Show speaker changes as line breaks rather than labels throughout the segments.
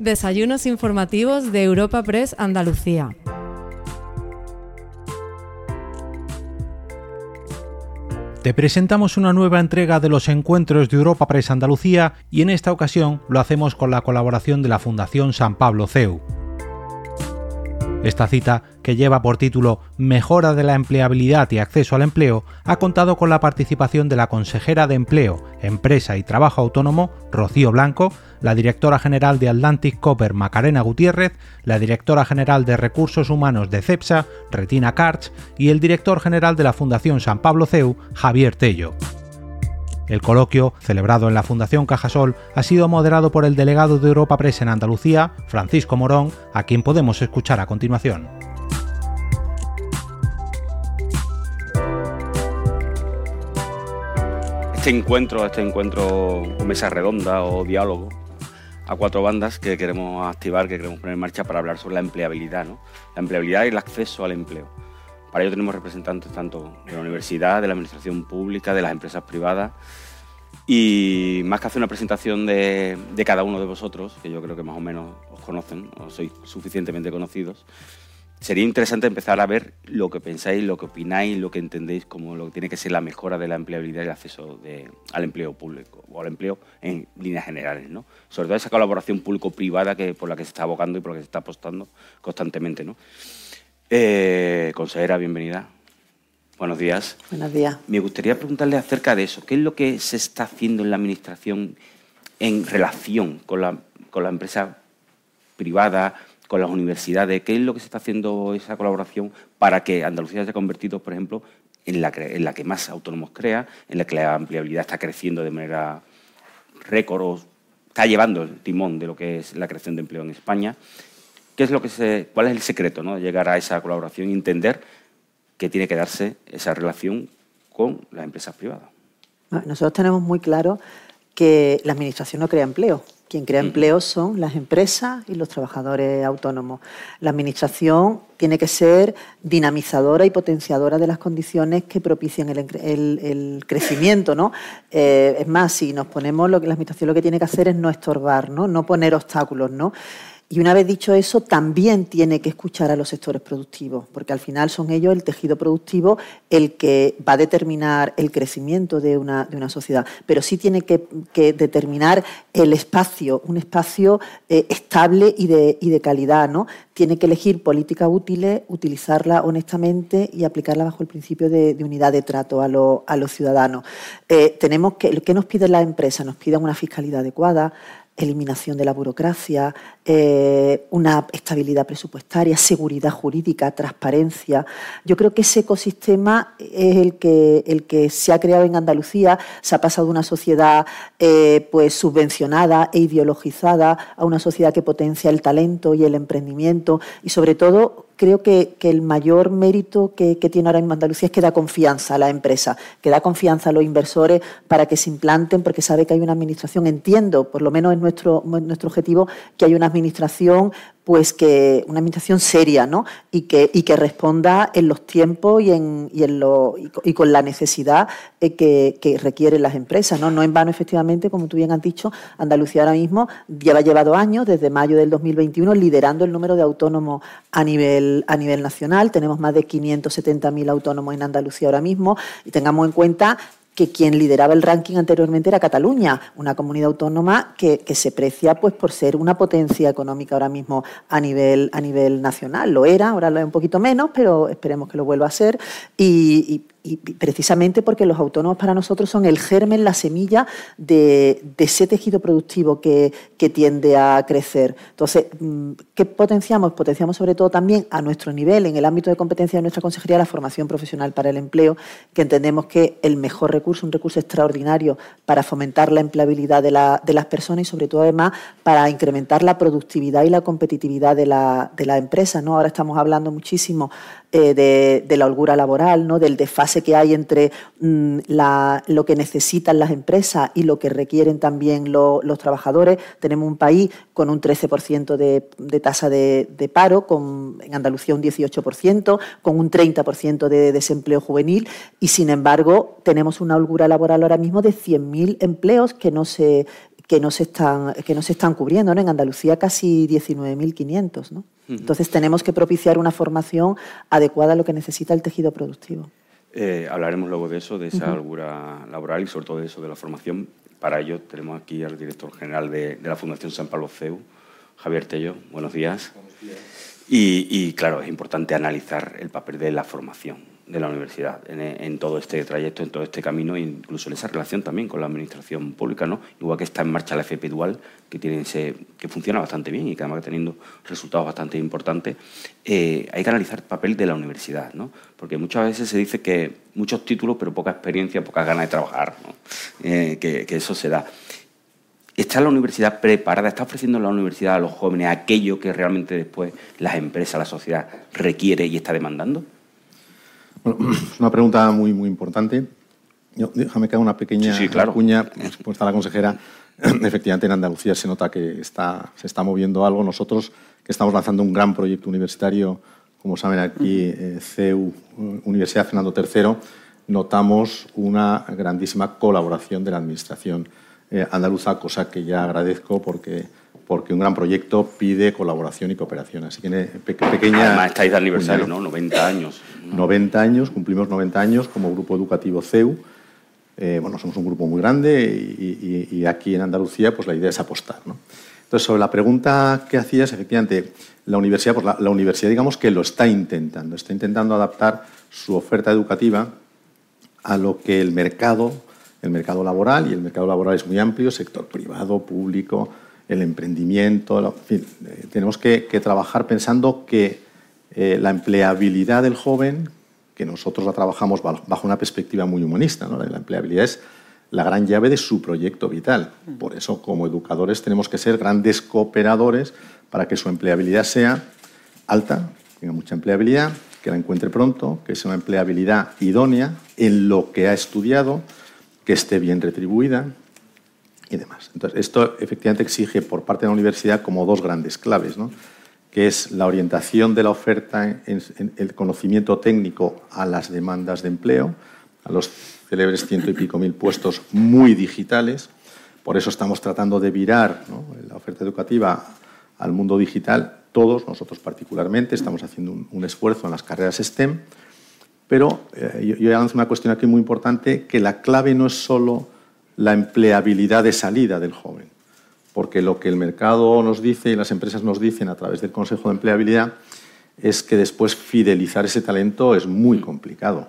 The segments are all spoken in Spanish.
Desayunos informativos de Europa Press Andalucía.
Te presentamos una nueva entrega de los encuentros de Europa Press Andalucía y en esta ocasión lo hacemos con la colaboración de la Fundación San Pablo CEU. Esta cita, que lleva por título Mejora de la empleabilidad y acceso al empleo, ha contado con la participación de la consejera de Empleo, Empresa y Trabajo Autónomo, Rocío Blanco, la directora general de Atlantic Copper, Macarena Gutiérrez, la directora general de Recursos Humanos de CEPSA, Retina Karch, y el director general de la Fundación San Pablo CEU, Javier Tello. El coloquio, celebrado en la Fundación Cajasol, ha sido moderado por el delegado de Europa Press en Andalucía, Francisco Morón, a quien podemos escuchar a continuación.
Este encuentro, este encuentro mesa redonda o diálogo a cuatro bandas que queremos activar, que queremos poner en marcha para hablar sobre la empleabilidad, ¿no? la empleabilidad y el acceso al empleo. Para ello tenemos representantes tanto de la universidad, de la administración pública, de las empresas privadas. Y más que hacer una presentación de, cada uno de vosotros, que yo creo que más o menos os conocen, o sois suficientemente conocidos, sería interesante empezar a ver lo que pensáis, lo que opináis, lo que entendéis como lo que tiene que ser la mejora de la empleabilidad y el acceso al empleo público o al empleo en líneas generales, ¿no? Sobre todo esa colaboración público-privada que por la que se está abocando y por la que se está apostando constantemente, ¿no? Eh, consejera, bienvenida. Buenos días.
Buenos días.
Me gustaría preguntarle acerca de eso. ¿Qué es lo que se está haciendo en la Administración en relación con la, con la empresa privada, con las universidades? ¿Qué es lo que se está haciendo esa colaboración para que Andalucía se haya convertido, por ejemplo, en la, en la que más autónomos crea, en la que la ampliabilidad está creciendo de manera récord o está llevando el timón de lo que es la creación de empleo en España? ¿Qué es lo que se, ¿Cuál es el secreto ¿no? de llegar a esa colaboración y entender que tiene que darse esa relación con las empresas privadas?
Nosotros tenemos muy claro que la Administración no crea empleo. Quien crea empleo son las empresas y los trabajadores autónomos. La Administración tiene que ser dinamizadora y potenciadora de las condiciones que propicien el, crecimiento. ¿no? Eh, es más, si nos ponemos, lo que la Administración lo que tiene que hacer es no estorbar, no, no poner obstáculos. ¿no? Y una vez dicho eso, también tiene que escuchar a los sectores productivos, porque al final son ellos, el tejido productivo, el que va a determinar el crecimiento de una, de una sociedad. Pero sí tiene que, determinar el espacio, un espacio eh, estable y de, y de calidad. ¿no? Tiene que elegir políticas útiles, utilizarla honestamente y aplicarla bajo el principio de, unidad de trato a, a los ciudadanos. Eh, tenemos que, ¿Qué nos pide la empresa? Nos piden una fiscalidad adecuada, eliminación de la burocracia, eh, una estabilidad presupuestaria, seguridad jurídica, transparencia. Yo creo que ese ecosistema es el que, el que se ha creado en Andalucía. Se ha pasado de una sociedad eh, pues subvencionada e ideologizada a una sociedad que potencia el talento y el emprendimiento y sobre todo creo que, el mayor mérito que, tiene ahora mismo Andalucía es que da confianza a la empresa, que da confianza a los inversores para que se implanten, porque sabe que hay una administración, entiendo, por lo menos es nuestro, nuestro objetivo, que hay una administración pues que una administración seria ¿no? y, que, y que responda en los tiempos y, en, y, en lo, y, con la necesidad eh, que, que, requieren las empresas. ¿no? no en vano, efectivamente, como tú bien has dicho, Andalucía ahora mismo lleva llevado años, desde mayo del 2021, liderando el número de autónomos a nivel, a nivel nacional. Tenemos más de 570.000 autónomos en Andalucía ahora mismo y tengamos en cuenta que quien lideraba el ranking anteriormente era Cataluña, una comunidad autónoma que, se precia pues, por ser una potencia económica ahora mismo a nivel, a nivel nacional. Lo era, ahora lo es un poquito menos, pero esperemos que lo vuelva a ser. y precisamente porque los autónomos para nosotros son el germen, la semilla de, ese tejido productivo que, tiende a crecer. Entonces, mm, ¿qué potenciamos? Potenciamos sobre todo también a nuestro nivel, en el ámbito de competencia de nuestra consejería, la formación profesional para el empleo, que entendemos que el mejor recurso, un recurso extraordinario para fomentar la empleabilidad de, las personas y sobre todo además para incrementar la productividad y la competitividad de la, de empresa. ¿no? Ahora estamos hablando muchísimo eh, de, la holgura laboral, ¿no? del desfase que hay entre mm, lo que necesitan las empresas y lo que requieren también los trabajadores. Tenemos un país con un 13% de, tasa de, paro, con, en Andalucía un 18%, con un 30% de desempleo juvenil y, sin embargo, tenemos una holgura laboral ahora mismo de 100.000 empleos que no se que no se están, que no se están cubriendo. ¿no? En Andalucía casi 19.500. ¿no? Entonces tenemos que propiciar una formación adecuada a lo que necesita el tejido productivo.
Eh, hablaremos luego de eso, de esa holgura laboral y sobre todo de eso, de la formación. Para ello tenemos aquí al director general de, la Fundación San Pablo CEU, Javier Tello. Buenos días. Buenos días. y, claro, es importante analizar el papel de la formación de la universidad en, todo este trayecto, en todo este camino, incluso en esa relación también con la administración pública, ¿no? Igual que está en marcha la FP Dual, que, tiene ese, que funciona bastante bien y que además está teniendo resultados bastante importantes, eh, hay que analizar el papel de la universidad, ¿no? Porque muchas veces se dice que muchos títulos, pero poca experiencia, pocas ganas de trabajar. Eh, que eso se da. ¿Está la universidad preparada? ¿Está ofreciendo la universidad a los jóvenes aquello que realmente después las empresas, la sociedad requiere y está demandando?
Bueno, es una pregunta muy, muy importante. déjame que haga una pequeña
sí, claro.
cuña. Pues está la consejera. Efectivamente, en Andalucía se nota que está, se está moviendo algo. Nosotros, que estamos lanzando un gran proyecto universitario, como saben aquí, eh, CEU, Universidad Fernando III, notamos una grandísima colaboración de la Administración eh, andaluza, cosa que ya agradezco porque porque un gran proyecto pide colaboración y cooperación. Así que pequeña...
Además estáis de aniversario, ¿no? 90 años.
90 años, cumplimos 90 años como Grupo Educativo CEU. Eh, bueno, somos un grupo muy grande y, aquí en Andalucía pues la idea es apostar. ¿no? Entonces, sobre la pregunta que hacías, efectivamente, la universidad, pues la, universidad digamos que lo está intentando, está intentando adaptar su oferta educativa a lo que el mercado, el mercado laboral, y el mercado laboral es muy amplio, sector privado, público, el emprendimiento, en fin, eh, tenemos que, trabajar pensando que eh, la empleabilidad del joven, que nosotros la trabajamos bajo una perspectiva muy humanista, ¿no? la empleabilidad es la gran llave de su proyecto vital. Por eso, como educadores, tenemos que ser grandes cooperadores para que su empleabilidad sea alta, tenga mucha empleabilidad, que la encuentre pronto, que sea una empleabilidad idónea en lo que ha estudiado, que esté bien retribuida, y demás. Entonces, esto efectivamente exige por parte de la universidad como dos grandes claves, ¿no? Que es la orientación de la oferta en, el conocimiento técnico a las demandas de empleo, a los célebres ciento y pico mil puestos muy digitales. Por eso estamos tratando de virar la oferta educativa al mundo digital. Todos, nosotros particularmente, estamos haciendo un, esfuerzo en las carreras STEM. Pero eh, yo, yo lanzo una cuestión aquí muy importante, que la clave no es solo la empleabilidad de salida del joven. Porque lo que el mercado nos dice y las empresas nos dicen a través del Consejo de Empleabilidad es que después fidelizar ese talento es muy complicado.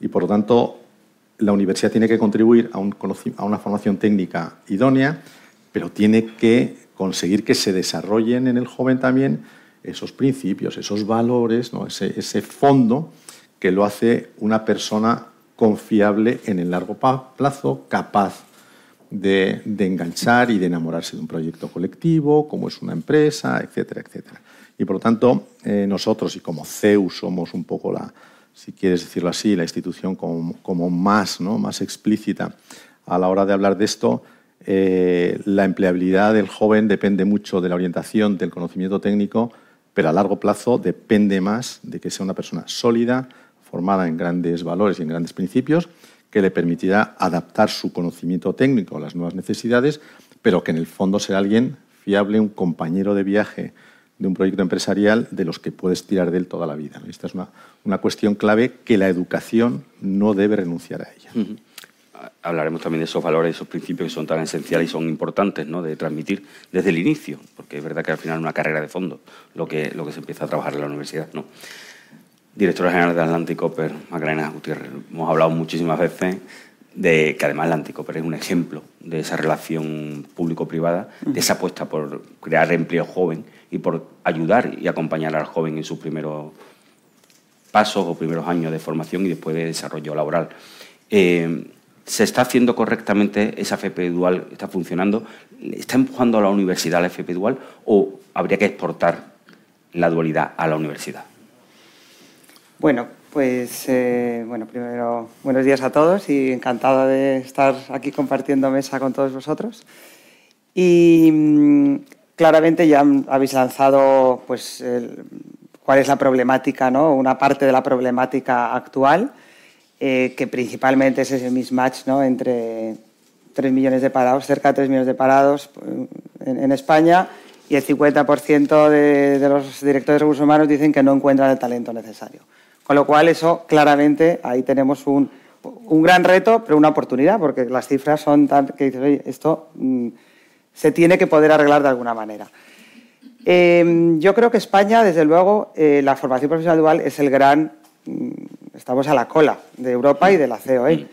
Y por lo tanto, la universidad tiene que contribuir a, una formación técnica idónea, pero tiene que conseguir que se desarrollen en el joven también esos principios, esos valores, ese, ese fondo que lo hace una persona confiable en el largo plazo, capaz de, enganchar y de enamorarse de un proyecto colectivo, como es una empresa, etcétera, etcétera. Y por lo tanto, eh, nosotros, y como CEU somos un poco la, si quieres decirlo así, la institución como, más, ¿no? más explícita a la hora de hablar de esto, eh, la empleabilidad del joven depende mucho de la orientación, del conocimiento técnico, pero a largo plazo depende más de que sea una persona sólida, formada en grandes valores y en grandes principios, que le permitirá adaptar su conocimiento técnico a las nuevas necesidades, pero que en el fondo será alguien fiable, un compañero de viaje de un proyecto empresarial de los que puedes tirar de él toda la vida. Esta es una, cuestión clave que la educación no debe renunciar a ella.
Hablaremos también de esos valores, esos principios que son tan esenciales y son importantes ¿no? de transmitir desde el inicio, porque es verdad que al final es una carrera de fondo lo que, lo que se empieza a trabajar en la universidad. ¿no? Directora general de Atlantic Copper, Magdalena Gutiérrez. Hemos hablado muchísimas veces de que además Atlantic Copper es un ejemplo de esa relación público-privada, de esa apuesta por crear empleo joven y por ayudar y acompañar al joven en sus primeros pasos o primeros años de formación y después de desarrollo laboral. Eh, ¿Se está haciendo correctamente esa FP dual? ¿Está funcionando? ¿Está empujando a la universidad la FP dual o habría que exportar la dualidad a la universidad?
Bueno, pues eh, bueno, primero buenos días a todos y encantado de estar aquí compartiendo mesa con todos vosotros. Y mm, claramente ya habéis lanzado pues cuál es la problemática, ¿no? Una parte de la problemática actual, eh, que principalmente es ese mismatch ¿no? entre 3 millones de parados, cerca de 3 millones de parados en, España y el 50% de, de, los directores de recursos humanos dicen que no encuentran el talento necesario. Con lo cual, eso claramente ahí tenemos un, un gran reto, pero una oportunidad, porque las cifras son tan que dices, oye, esto mm, se tiene que poder arreglar de alguna manera. Em, yo creo que España, desde luego, eh, la formación profesional dual es el gran. Mm, estamos a la cola de Europa y de la COE.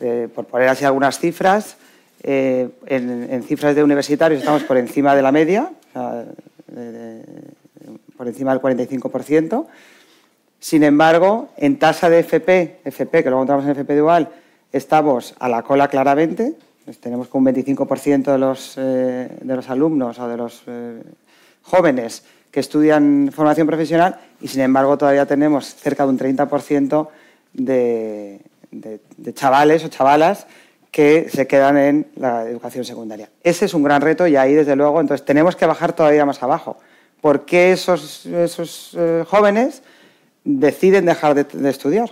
Eh, por poner así algunas cifras, eh, en, cifras de universitarios estamos por encima de la media, por encima del 45%. Sin embargo, en tasa de FP, FP que luego entramos en FP dual, estamos a la cola claramente. tenemos que un 25% de los, eh, de los alumnos o de los eh, jóvenes que estudian formación profesional y, sin embargo, todavía tenemos cerca de un 30% de, de chavales o chavalas que se quedan en la educación secundaria. Ese es un gran reto y ahí, desde luego, entonces tenemos que bajar todavía más abajo. ¿Por qué esos, esos eh, jóvenes deciden dejar de, estudiar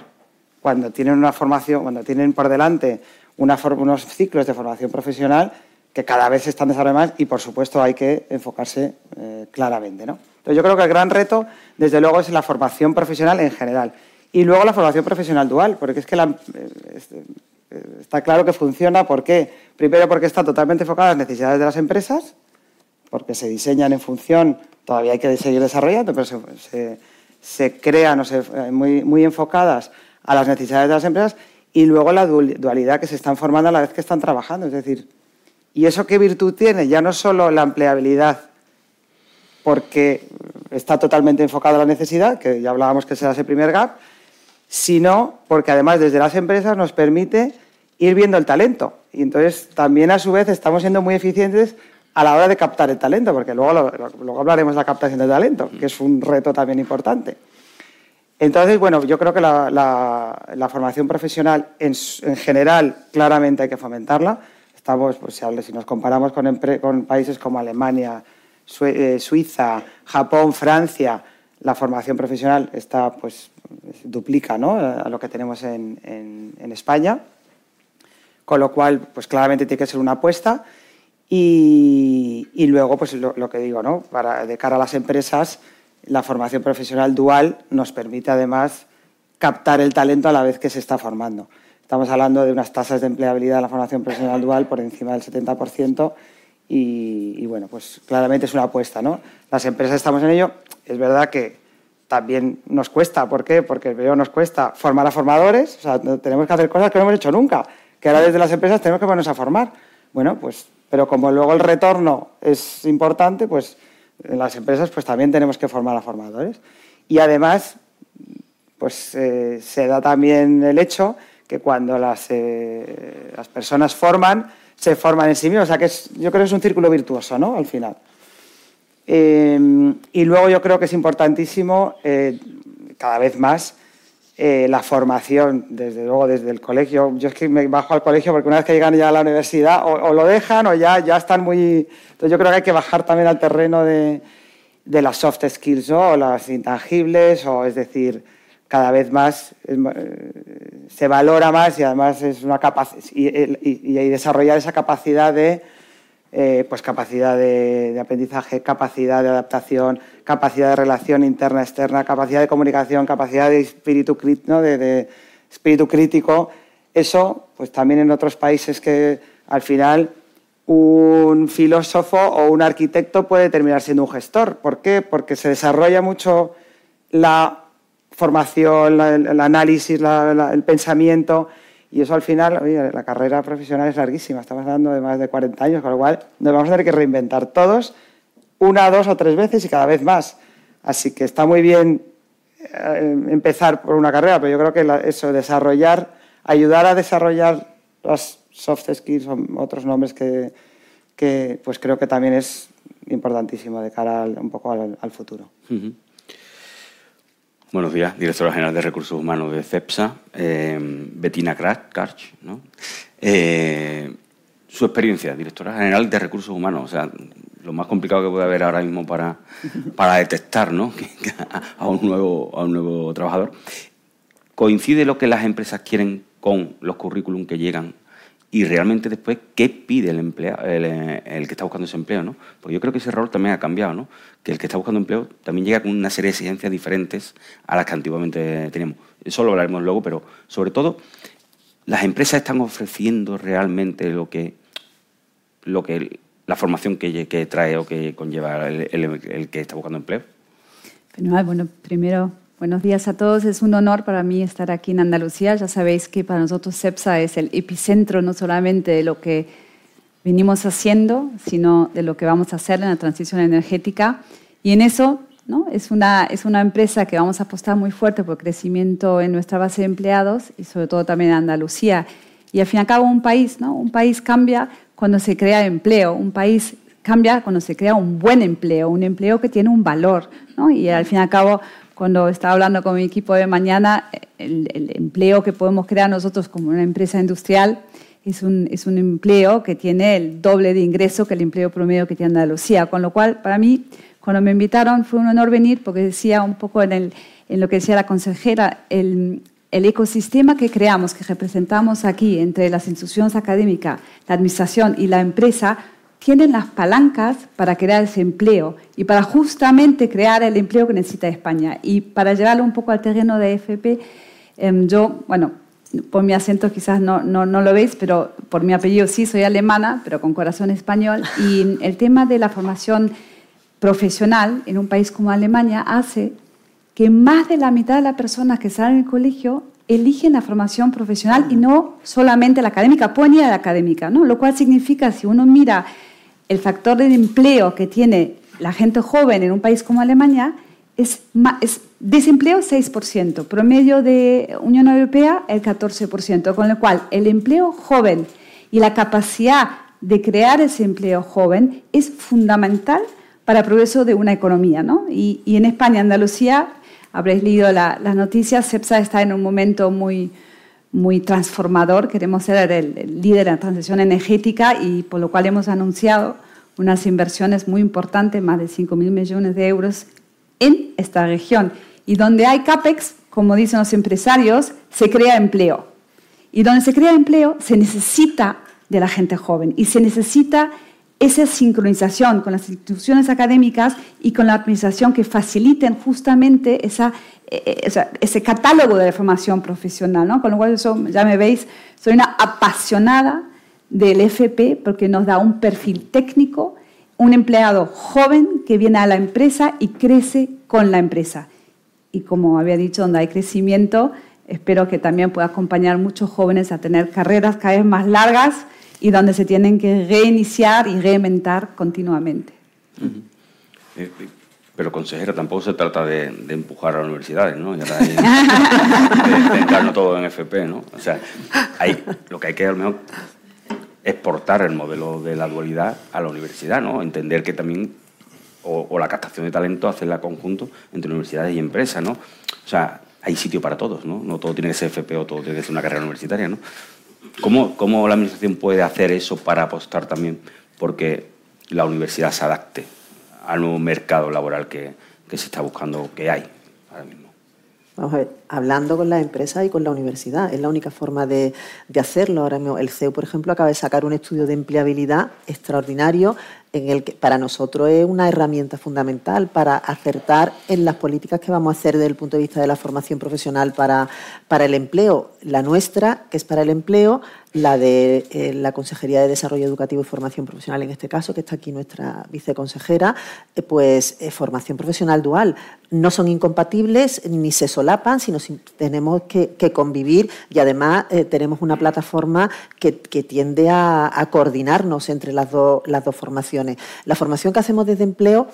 cuando tienen una formación, cuando tienen por delante unos ciclos de formación profesional que cada vez se están desarrollando más y, por supuesto, hay que enfocarse eh, claramente. ¿no? Entonces, yo creo que el gran reto, desde luego, es la formación profesional en general. Y luego la formación profesional dual, porque es que eh, eh, está claro que funciona. ¿Por qué? Primero, porque está totalmente enfocada a las necesidades de las empresas, porque se diseñan en función, todavía hay que seguir desarrollando, pero se crean o se, eh, muy, muy enfocadas a las necesidades de las empresas y luego la dualidad que se están formando a la vez que están trabajando. Es decir, ¿y eso qué virtud tiene? Ya no solo la empleabilidad, porque está totalmente enfocada a la necesidad, que ya hablábamos que será ese primer gap, sino porque además desde las empresas nos permite ir viendo el talento. Y entonces también a su vez estamos siendo muy eficientes a la hora de captar el talento, porque luego, luego hablaremos de la captación de talento, que es un reto también importante. Entonces, bueno, yo creo que la, formación profesional en, general claramente hay que fomentarla. Estamos, pues, si nos comparamos con, con países como Alemania, eh, Suiza, Japón, Francia, la formación profesional está, pues, duplica ¿no? a lo que tenemos en, en España, con lo cual, pues claramente tiene que ser una apuesta. Y, luego, pues lo, que digo, ¿no? Para, de cara a las empresas, la formación profesional dual nos permite además captar el talento a la vez que se está formando. Estamos hablando de unas tasas de empleabilidad de la formación profesional dual por encima del 70% y, y, bueno, pues claramente es una apuesta, ¿no? Las empresas estamos en ello. Es verdad que también nos cuesta. ¿Por qué? Porque veo nos cuesta formar a formadores. O sea, tenemos que hacer cosas que no hemos hecho nunca. Que ahora desde las empresas tenemos que ponernos a formar. Bueno, pues pero como luego el retorno es importante, pues en las empresas pues también tenemos que formar a formadores. Y además, pues eh, se da también el hecho que cuando las, eh, las personas forman, se forman en sí mismos. O sea que yo creo que es un círculo virtuoso, ¿no? Al final. Eh, y luego yo creo que es importantísimo cada vez más eh, la formación, desde luego desde el colegio. Yo es que me bajo al colegio porque una vez que llegan ya a la universidad o, lo dejan o ya, ya están muy... Entonces yo creo que hay que bajar también al terreno de, de las soft skills o las intangibles, o es decir, cada vez más eh, se valora más y además es una capacidad y, y, desarrollar esa capacidad de eh, pues capacidad de, aprendizaje, capacidad de adaptación, capacidad de relación interna, externa, capacidad de comunicación, capacidad de espíritu, ¿no? de, espíritu crítico. Eso, pues también en otros países que al final un filósofo o un arquitecto puede terminar siendo un gestor. ¿Por qué? Porque se desarrolla mucho la formación, el análisis, el pensamiento y eso al final, oye, la carrera profesional es larguísima, estamos hablando de más de 40 años, con lo cual nos vamos a tener que reinventar todos una, dos o tres veces y cada vez más. Así que está muy bien eh, empezar por una carrera, pero yo creo que eso, desarrollar, ayudar a desarrollar las soft skills o otros nombres que, que pues creo que también es importantísimo de cara un poco al, futuro.
Buenos días, directora general de Recursos Humanos de CEPSA, eh, Bettina Karch. ¿no? Eh, su experiencia, directora general de Recursos Humanos, o sea, lo más complicado que puede haber ahora mismo para, para detectar ¿no? a, un nuevo, a un nuevo trabajador. ¿Coincide lo que las empresas quieren con los currículum que llegan y realmente después qué pide el, empleado, el, que está buscando ese empleo, ¿no? Porque yo creo que ese rol también ha cambiado, ¿no? Que el que está buscando empleo también llega con una serie de exigencias diferentes a las que antiguamente teníamos. Eso lo hablaremos luego, pero sobre todo, las empresas están ofreciendo realmente lo que, lo que la formación que, que trae o que conlleva el, el que está buscando empleo.
Bueno, primero Buenos días a todos. Es un honor para mí estar aquí en Andalucía. Ya sabéis que para nosotros CEPSA es el epicentro no solamente de lo que venimos haciendo, sino de lo que vamos a hacer en la transición energética. Y en eso ¿no? es, una, es una empresa que vamos a apostar muy fuerte por crecimiento en nuestra base de empleados y sobre todo también en Andalucía. Y al fin y al cabo un país, ¿no? un país cambia cuando se crea empleo, un país cambia cuando se crea un buen empleo, un empleo que tiene un valor. ¿no? Y al fin y al cabo cuando estaba hablando con mi equipo de mañana, el, empleo que podemos crear nosotros como una empresa industrial es un, es un, empleo que tiene el doble de ingreso que el empleo promedio que tiene Andalucía. Con lo cual, para mí, cuando me invitaron, fue un honor venir porque decía un poco en, el, en lo que decía la consejera, el, el ecosistema que creamos, que representamos aquí entre las instituciones académicas, la administración y la empresa, tienen las palancas para crear ese empleo y para justamente crear el empleo que necesita España. Y para llevarlo un poco al terreno de FP, em, yo, bueno, por mi acento quizás no, no, lo veis, pero por mi apellido sí, soy alemana, pero con corazón español. Y el tema de la formación profesional en un país como Alemania hace que más de la mitad de las personas que salen del colegio eligen la formación profesional y no solamente la académica, pueden ir a la académica, ¿no? Lo cual significa, si uno mira el factor de empleo que tiene la gente joven en un país como Alemania es, desempleo 6%, promedio de Unión Europea el 14%, con lo cual el empleo joven y la capacidad de crear ese empleo joven es fundamental para el progreso de una economía. ¿no? Y, en España, Andalucía, habréis leído las noticias, CEPSA está en un momento muy, muy transformador. Queremos ser el, líder en la transición energética y por lo cual hemos anunciado unas inversiones muy importantes, más de 5.000 millones de euros en esta región. Y donde hay CAPEX, como dicen los empresarios, se crea empleo. Y donde se crea empleo se necesita de la gente joven y se necesita esa sincronización con las instituciones académicas y con la administración que faciliten justamente esa, eh, eh, ese catálogo de formación profesional. ¿no? Con lo cual, eso, ya me veis, soy una apasionada del FP porque nos da un perfil técnico, un empleado joven que viene a la empresa y crece con la empresa. Y como había dicho, donde hay crecimiento, espero que también pueda acompañar muchos jóvenes a tener carreras cada vez más largas y donde se tienen que reiniciar y reinventar continuamente.
Pero, consejera, tampoco se trata de, empujar a las universidades, ¿no? Y ahora de, de todo en FP, ¿no? O sea, hay, lo que hay que al menos exportar el modelo de la dualidad a la universidad, ¿no? Entender que también, o, la captación de talento, hacerla conjunto entre universidades y empresas, ¿no? O sea, hay sitio para todos, ¿no? No todo tiene que ser FP o todo tiene que ser una carrera universitaria, ¿no? ¿Cómo, cómo la administración puede hacer eso para apostar también porque la universidad se adapte al nuevo mercado laboral que, se está buscando, que hay ahora mismo.
Vamos a ver, hablando con las empresas y con la universidad, es la única forma de, de hacerlo. Ahora mismo, el CEU, por ejemplo, acaba de sacar un estudio de empleabilidad extraordinario en el que para nosotros es una herramienta fundamental para acertar en las políticas que vamos a hacer desde el punto de vista de la formación profesional para, para el empleo. La nuestra, que es para el empleo, la de eh, la Consejería de Desarrollo Educativo y Formación Profesional, en este caso, que está aquí nuestra viceconsejera, eh, pues eh, formación profesional dual. No son incompatibles ni se solapan, sino tenemos que, convivir y además tenemos una plataforma que, tiende a, coordinarnos entre las, dos formaciones. La formación que hacemos desde empleo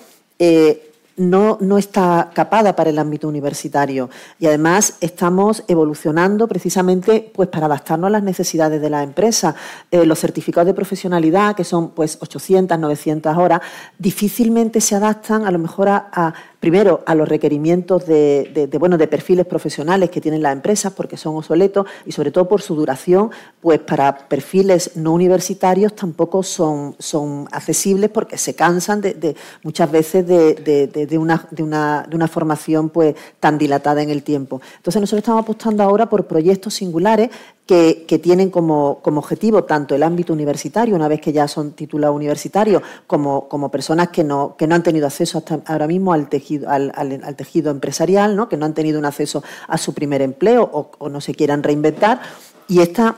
no, no, está capada para el ámbito universitario y además estamos evolucionando precisamente pues, para adaptarnos a las necesidades de la empresa. Eh, los certificados de profesionalidad, que son pues, 800, 900 horas, difícilmente se adaptan a lo mejor a primero, a los requerimientos de, bueno, de perfiles profesionales que tienen las empresas porque son obsoletos y sobre todo por su duración, pues para perfiles no universitarios tampoco son, son accesibles porque se cansan de, muchas veces de, una, de, una, formación pues tan dilatada en el tiempo. Entonces nosotros estamos apostando ahora por proyectos singulares que, tienen como, objetivo tanto el ámbito universitario, una vez que ya son titulados universitarios, como, como personas que no, que no han tenido acceso hasta ahora mismo al tejido, al, tejido empresarial, ¿no? que no han tenido un acceso a su primer empleo o, o no se quieran reinventar. Y esta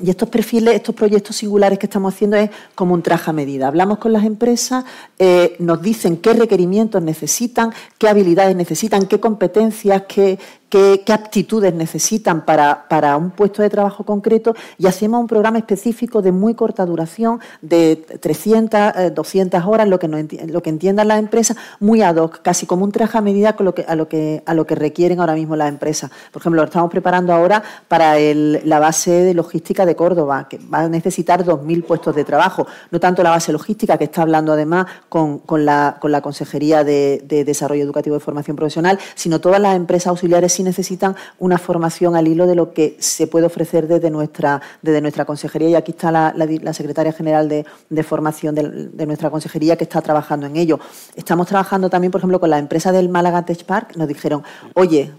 y estos perfiles, estos proyectos singulares que estamos haciendo es como un traje a medida. Hablamos con las empresas, eh, nos dicen qué requerimientos necesitan, qué habilidades necesitan, qué competencias, qué, qué, aptitudes necesitan para, para, un puesto de trabajo concreto y hacemos un programa específico de muy corta duración, de 300, 200 eh, horas, lo que, lo que entiendan las empresas, muy ad hoc, casi como un traje a medida con lo que, a, lo que, a lo que requieren ahora mismo las empresas. Por ejemplo, lo estamos preparando ahora para la base de logística de Córdoba, que va a necesitar 2.000 puestos de trabajo, no tanto la base logística, que está hablando además con, con, la, con la Consejería de, de Desarrollo Educativo y Formación Profesional, sino todas las empresas auxiliares si necesitan una formación al hilo de lo que se puede ofrecer desde nuestra, desde nuestra consejería. Y aquí está la, secretaria general de, formación de, nuestra consejería que está trabajando en ello. Estamos trabajando también, por ejemplo, con la empresa del Málaga Tech Park. Nos dijeron, oye,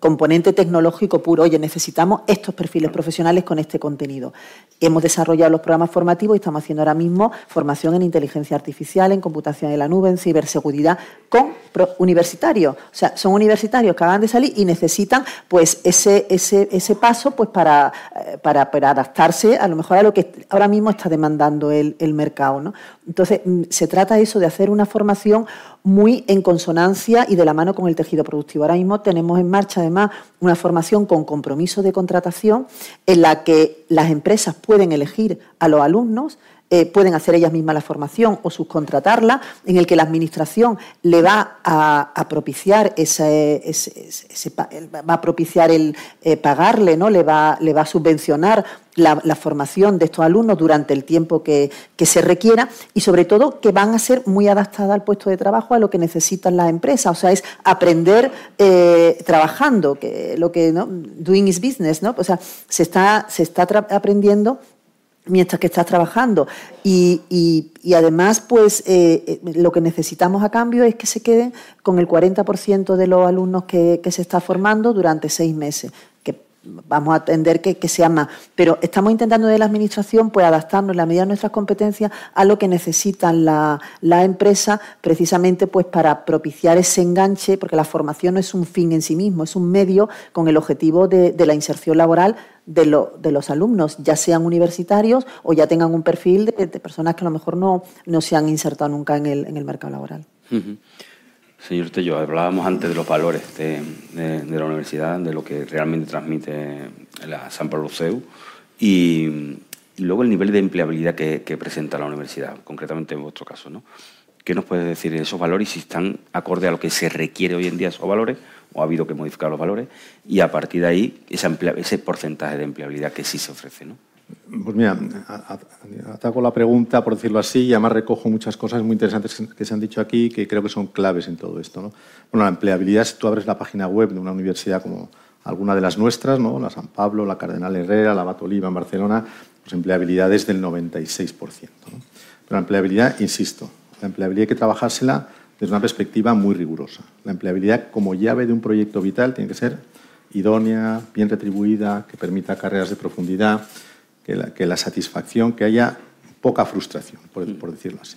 componente tecnológico puro, oye, necesitamos estos perfiles profesionales con este contenido. Hemos desarrollado los programas formativos y estamos haciendo ahora mismo formación en inteligencia artificial, en computación en la nube, en ciberseguridad, con universitarios. O sea, son universitarios que acaban de salir y necesitan pues ese, ese, ese paso pues para, eh, para, adaptarse a lo mejor a lo que ahora mismo está demandando el, el mercado. ¿no? Entonces, mm, se trata eso de hacer una formación muy en consonancia y de la mano con el tejido productivo. Ahora mismo tenemos en marcha, además, una formación con compromiso de contratación en la que las empresas pueden elegir a los alumnos eh, pueden hacer ellas mismas la formación o subcontratarla, en el que la Administración le va a, propiciar ese, va a propiciar el eh, pagarle, ¿no? le, va, le va a subvencionar la, formación de estos alumnos durante el tiempo que, se requiera y sobre todo que van a ser muy adaptadas al puesto de trabajo a lo que necesitan las empresas. O sea, es aprender eh, trabajando, que lo que ¿no? doing is business, ¿no? O sea, se está, se está aprendiendo mientras que estás trabajando. Y, y, además, pues eh, eh, lo que necesitamos a cambio es que se queden con el 40% de los alumnos que, que, se está formando durante seis meses. Vamos a atender que, que sea más. Pero estamos intentando de la Administración pues adaptarnos en la medida de nuestras competencias a lo que necesitan la, la empresa precisamente pues para propiciar ese enganche, porque la formación no es un fin en sí mismo, es un medio con el objetivo de, de la inserción laboral de, los alumnos, ya sean universitarios o ya tengan un perfil de, personas que a lo mejor no, no se han insertado nunca en el, en el mercado laboral.
Señor Tello, hablábamos antes de los valores de, la universidad, de lo que realmente transmite la San Pablo CEU y, luego el nivel de empleabilidad que, presenta la universidad, concretamente en vuestro caso. ¿no? ¿Qué nos puede decir de esos valores y si están acorde a lo que se requiere hoy en día esos valores o ha habido que modificar los valores, y a partir de ahí ese porcentaje de empleabilidad que sí se ofrece. ¿no?
Pues mira, ataco la pregunta, por decirlo así, y además recojo muchas cosas muy interesantes que se han dicho aquí que creo que son claves en todo esto. ¿no? Bueno, la empleabilidad, si tú abres la página web de una universidad como alguna de las nuestras, ¿no? la San Pablo, la Cardenal Herrera, la Batoliva en Barcelona, pues empleabilidad es del 96%. ¿no? Pero la empleabilidad, insisto, la empleabilidad hay que trabajársela desde una perspectiva muy rigurosa. La empleabilidad como llave de un proyecto vital tiene que ser idónea, bien retribuida, que permita carreras de profundidad, que la, satisfacción, que haya poca frustración, por, mm. decirlo así.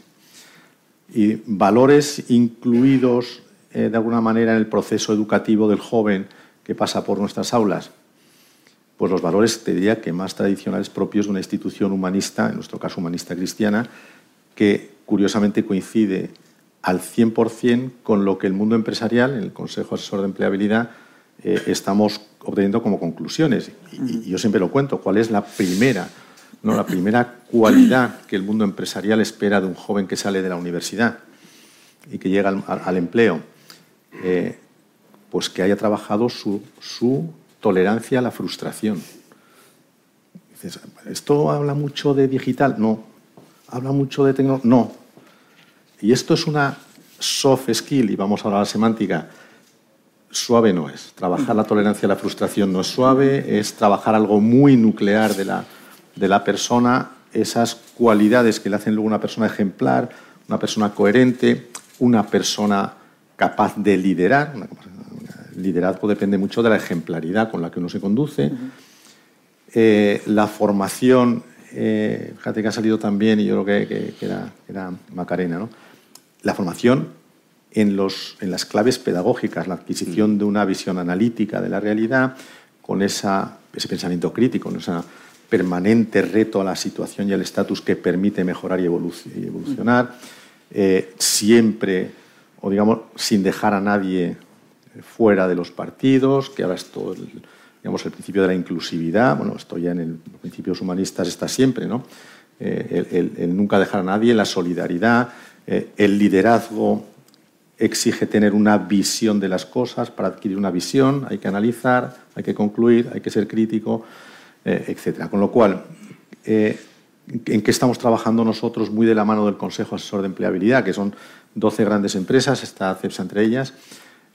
Y valores incluidos eh, de alguna manera en el proceso educativo del joven que pasa por nuestras aulas. Pues los valores, te diría que más tradicionales propios de una institución humanista, en nuestro caso humanista cristiana, que curiosamente coincide al 100% con lo que el mundo empresarial, en el Consejo Asesor de Empleabilidad, eh, estamos obteniendo como conclusiones. Y, yo siempre lo cuento, ¿cuál es la primera, no, la primera cualidad que el mundo empresarial espera de un joven que sale de la universidad y que llega al, empleo? Eh, pues que haya trabajado su, su tolerancia a la frustración. ¿esto habla mucho de digital? No. ¿Habla mucho de tecnología? No. Y esto es una soft skill, y vamos ahora a la semántica, suave no es. Trabajar la tolerancia a la frustración no es suave, es trabajar algo muy nuclear de la, de la persona, esas cualidades que le hacen luego una persona ejemplar, una persona coherente, una persona capaz de liderar. el liderazgo depende mucho de la ejemplaridad con la que uno se conduce. Eh, la formación, eh, fíjate que ha salido también, y yo creo que, era, Macarena, ¿no? la formación en, los, en las claves pedagógicas, la adquisición de una visión analítica de la realidad, con esa, ese pensamiento crítico, con ese permanente reto a la situación y al estatus que permite mejorar y, evolucionar, eh, siempre, o digamos, sin dejar a nadie fuera de los partidos, que ahora es todo el, digamos, el principio de la inclusividad, bueno, esto ya en el, los principios humanistas está siempre, ¿no? Eh, el, nunca dejar a nadie, la solidaridad, eh, el liderazgo exige tener una visión de las cosas, para adquirir una visión hay que analizar, hay que concluir, hay que ser crítico, eh, etc. Con lo cual, ¿en qué estamos trabajando nosotros muy de la mano del Consejo Asesor de Empleabilidad, que son 12 grandes empresas, está CEPSA entre ellas,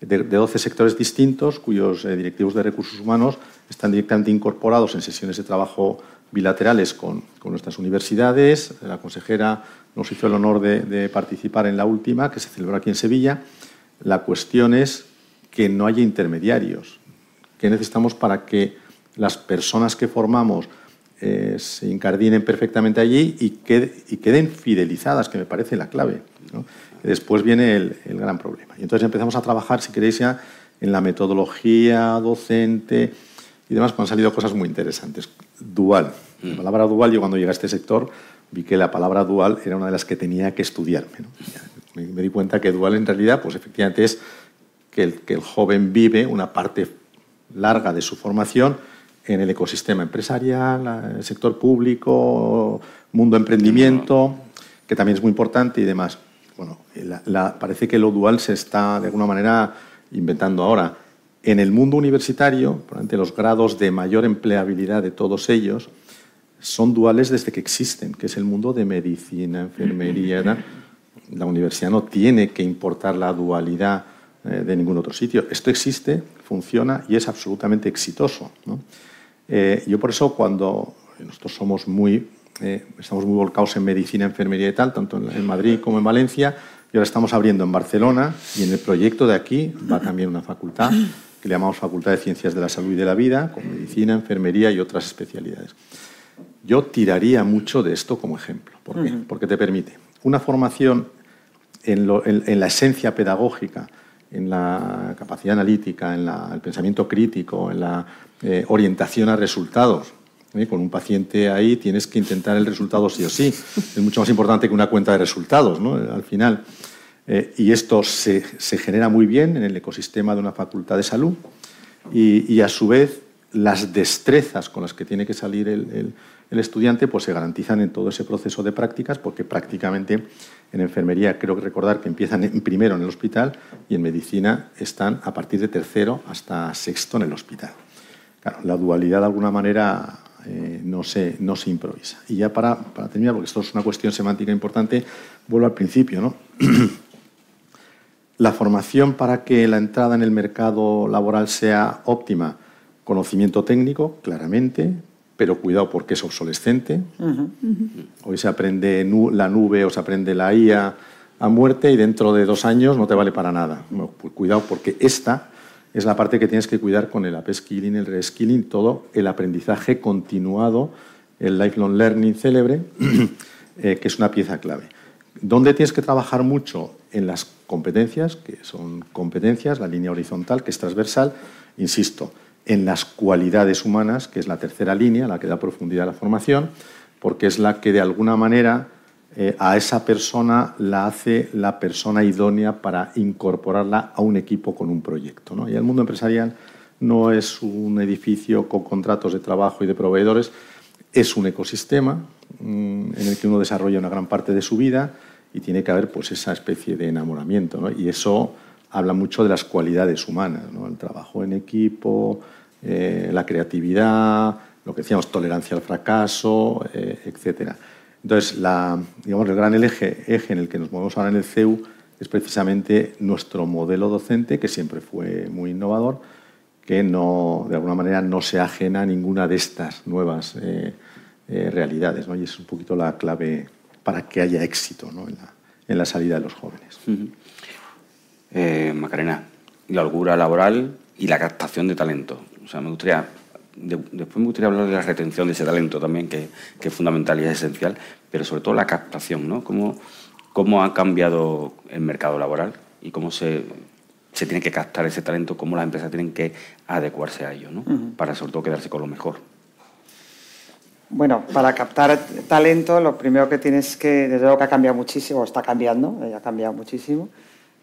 de, 12 sectores distintos cuyos eh, directivos de recursos humanos están directamente incorporados en sesiones de trabajo bilaterales con, nuestras universidades. La consejera nos hizo el honor de, participar en la última, que se celebró aquí en Sevilla. La cuestión es que no haya intermediarios. ¿Qué necesitamos para que las personas que formamos eh, se incardinen perfectamente allí y, y, queden fidelizadas, que me parece la clave? ¿no? Después viene el, gran problema. Y entonces empezamos a trabajar, si queréis, ya en la metodología docente y demás, cuando han salido cosas muy interesantes. Dual. La mm. palabra dual, yo cuando llegué a este sector vi que la palabra dual era una de las que tenía que estudiarme. Me, di cuenta que dual en realidad, pues efectivamente es que el, que el joven vive una parte larga de su formación en el ecosistema empresarial, el sector público, mundo emprendimiento, que también es muy importante y demás bueno, parece que lo dual se está de alguna manera inventando ahora. En el mundo universitario, probablemente los grados de mayor empleabilidad de todos ellos son duales desde que existen, que es el mundo de medicina, enfermería. La universidad no tiene que importar la dualidad eh, de ningún otro sitio. Esto existe, funciona y es absolutamente exitoso. Eh, yo por eso cuando nosotros somos muy eh, estamos muy volcados en medicina, enfermería y tal, tanto en, Madrid como en Valencia, y ahora estamos abriendo en Barcelona y en el proyecto de aquí va también una facultad que le llamamos Facultad de Ciencias de la Salud y de la Vida, con medicina, enfermería y otras especialidades. Yo tiraría mucho de esto como ejemplo. ¿Por qué? Porque te permite una formación en, la esencia pedagógica, en la capacidad analítica, en el pensamiento crítico, en la eh, orientación a resultados, ¿eh? Con un paciente ahí tienes que intentar el resultado sí o sí. Es mucho más importante que una cuenta de resultados, ¿no? Al final. Eh, y esto se, genera muy bien en el ecosistema de una facultad de salud y, a su vez las destrezas con las que tiene que salir el, estudiante pues se garantizan en todo ese proceso de prácticas porque prácticamente en enfermería creo que recordar que empiezan en primero en el hospital y en medicina están a partir de tercero hasta sexto en el hospital. Claro, la dualidad de alguna manera eh, no, se, no se improvisa. Y ya para, para, terminar, porque esto es una cuestión semántica importante, vuelvo al principio. ¿no? la formación para que la entrada en el mercado laboral sea óptima, conocimiento técnico, claramente, pero cuidado porque es obsolescente. Hoy se aprende la nube o se aprende la IA a muerte y dentro de dos años no te vale para nada. Pues cuidado porque esta es la parte que tienes que cuidar con el upskilling, el reskilling, todo el aprendizaje continuado, el lifelong learning célebre, eh, que es una pieza clave. ¿Dónde tienes que trabajar mucho? En las competencias, que son competencias, la línea horizontal, que es transversal, insisto, en las cualidades humanas, que es la tercera línea, la que da profundidad a la formación, porque es la que de alguna manera eh, a esa persona la hace la persona idónea para incorporarla a un equipo con un proyecto. ¿no? Y el mundo empresarial no es un edificio con contratos de trabajo y de proveedores, es un ecosistema mm, en el que uno desarrolla una gran parte de su vida y tiene que haber pues, esa especie de enamoramiento. ¿no? Y eso habla mucho de las cualidades humanas, el trabajo en equipo, eh, la creatividad, lo que decíamos, tolerancia al fracaso, eh, etcétera. Entonces, digamos, el gran eje, eje en el que nos movemos ahora en el CEU es precisamente nuestro modelo docente, que siempre fue muy innovador, que no, de alguna manera no se ajena a ninguna de estas nuevas eh, eh, realidades. Y es un poquito la clave para que haya éxito en, la, en, la, salida de los jóvenes.
Eh, Macarena, la holgura laboral y la captación de talento. O sea, me gustaría después me gustaría hablar de la retención de ese talento también, que, es fundamental y es esencial, pero sobre todo la captación, ¿no? Cómo, cómo ha cambiado el mercado laboral y cómo se, se tiene que captar ese talento, cómo las empresas tienen que adecuarse a ello, ¿no? Para sobre todo quedarse con lo mejor.
Bueno, para captar talento, lo primero que tienes que, desde luego que ha cambiado muchísimo, está cambiando, eh, ha cambiado muchísimo.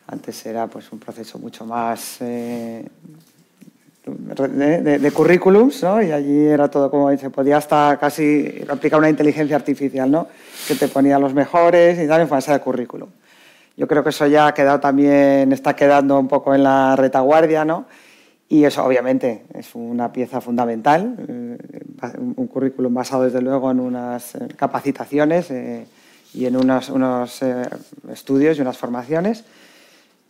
Antes era pues un proceso mucho más eh, de, currículums, ¿no? Y allí era todo como se podía hasta casi aplicar una inteligencia artificial, ¿no? Que te ponía los mejores y tal en fase de currículum. Yo creo que eso ya ha quedado también, está quedando un poco en la retaguardia, ¿no? Y eso obviamente es una pieza fundamental, eh, un currículum basado desde luego en unas eh, capacitaciones eh, y en unos, unos estudios y unas formaciones,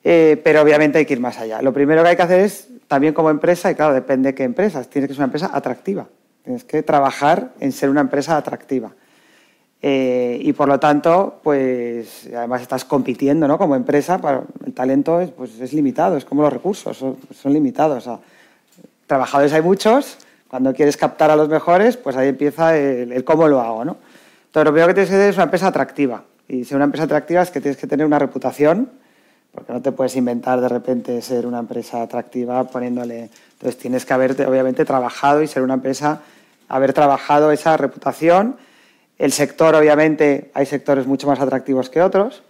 pero obviamente hay que ir más allá. Lo primero que hay que hacer es, también como empresa, y claro, depende de qué empresa, tienes que ser una empresa atractiva, tienes que trabajar en ser una empresa atractiva. y por lo tanto, pues además estás compitiendo ¿no? como empresa, el talento es, pues, es limitado, es como los recursos, son, son limitados. trabajadores hay muchos, cuando quieres captar a los mejores, pues ahí empieza el, cómo lo hago, ¿no? Entonces, lo primero que tienes que tener es una empresa atractiva. Y ser una empresa atractiva es que tienes que tener una reputación, porque no te puedes inventar de repente ser una empresa atractiva poniéndole... Entonces, tienes que haber, obviamente, trabajado y ser una empresa, haber trabajado esa reputación. El sector, obviamente, hay sectores mucho más atractivos que otros.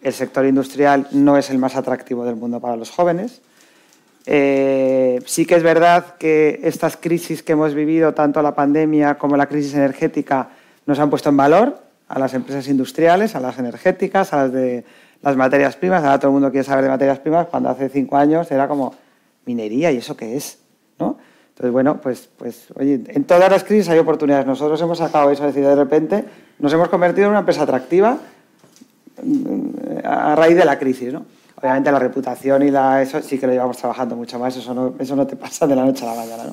El sector industrial no es el más atractivo del mundo para los jóvenes. Eh, sí que es verdad que estas crisis que hemos vivido, tanto la pandemia como la crisis energética, nos han puesto en valor a las empresas industriales, a las energéticas, a las de las materias primas. Ahora todo el mundo quiere saber de materias primas, cuando hace cinco años era como minería y eso qué es, ¿no? Entonces, bueno, pues, pues oye, en todas las crisis hay oportunidades. Nosotros hemos sacado eso, es decir, de repente nos hemos convertido en una empresa atractiva mm, a raíz de la crisis, ¿no? Obviamente la reputación y la, eso sí que lo llevamos trabajando mucho más, eso no, eso no te pasa de la noche a la mañana.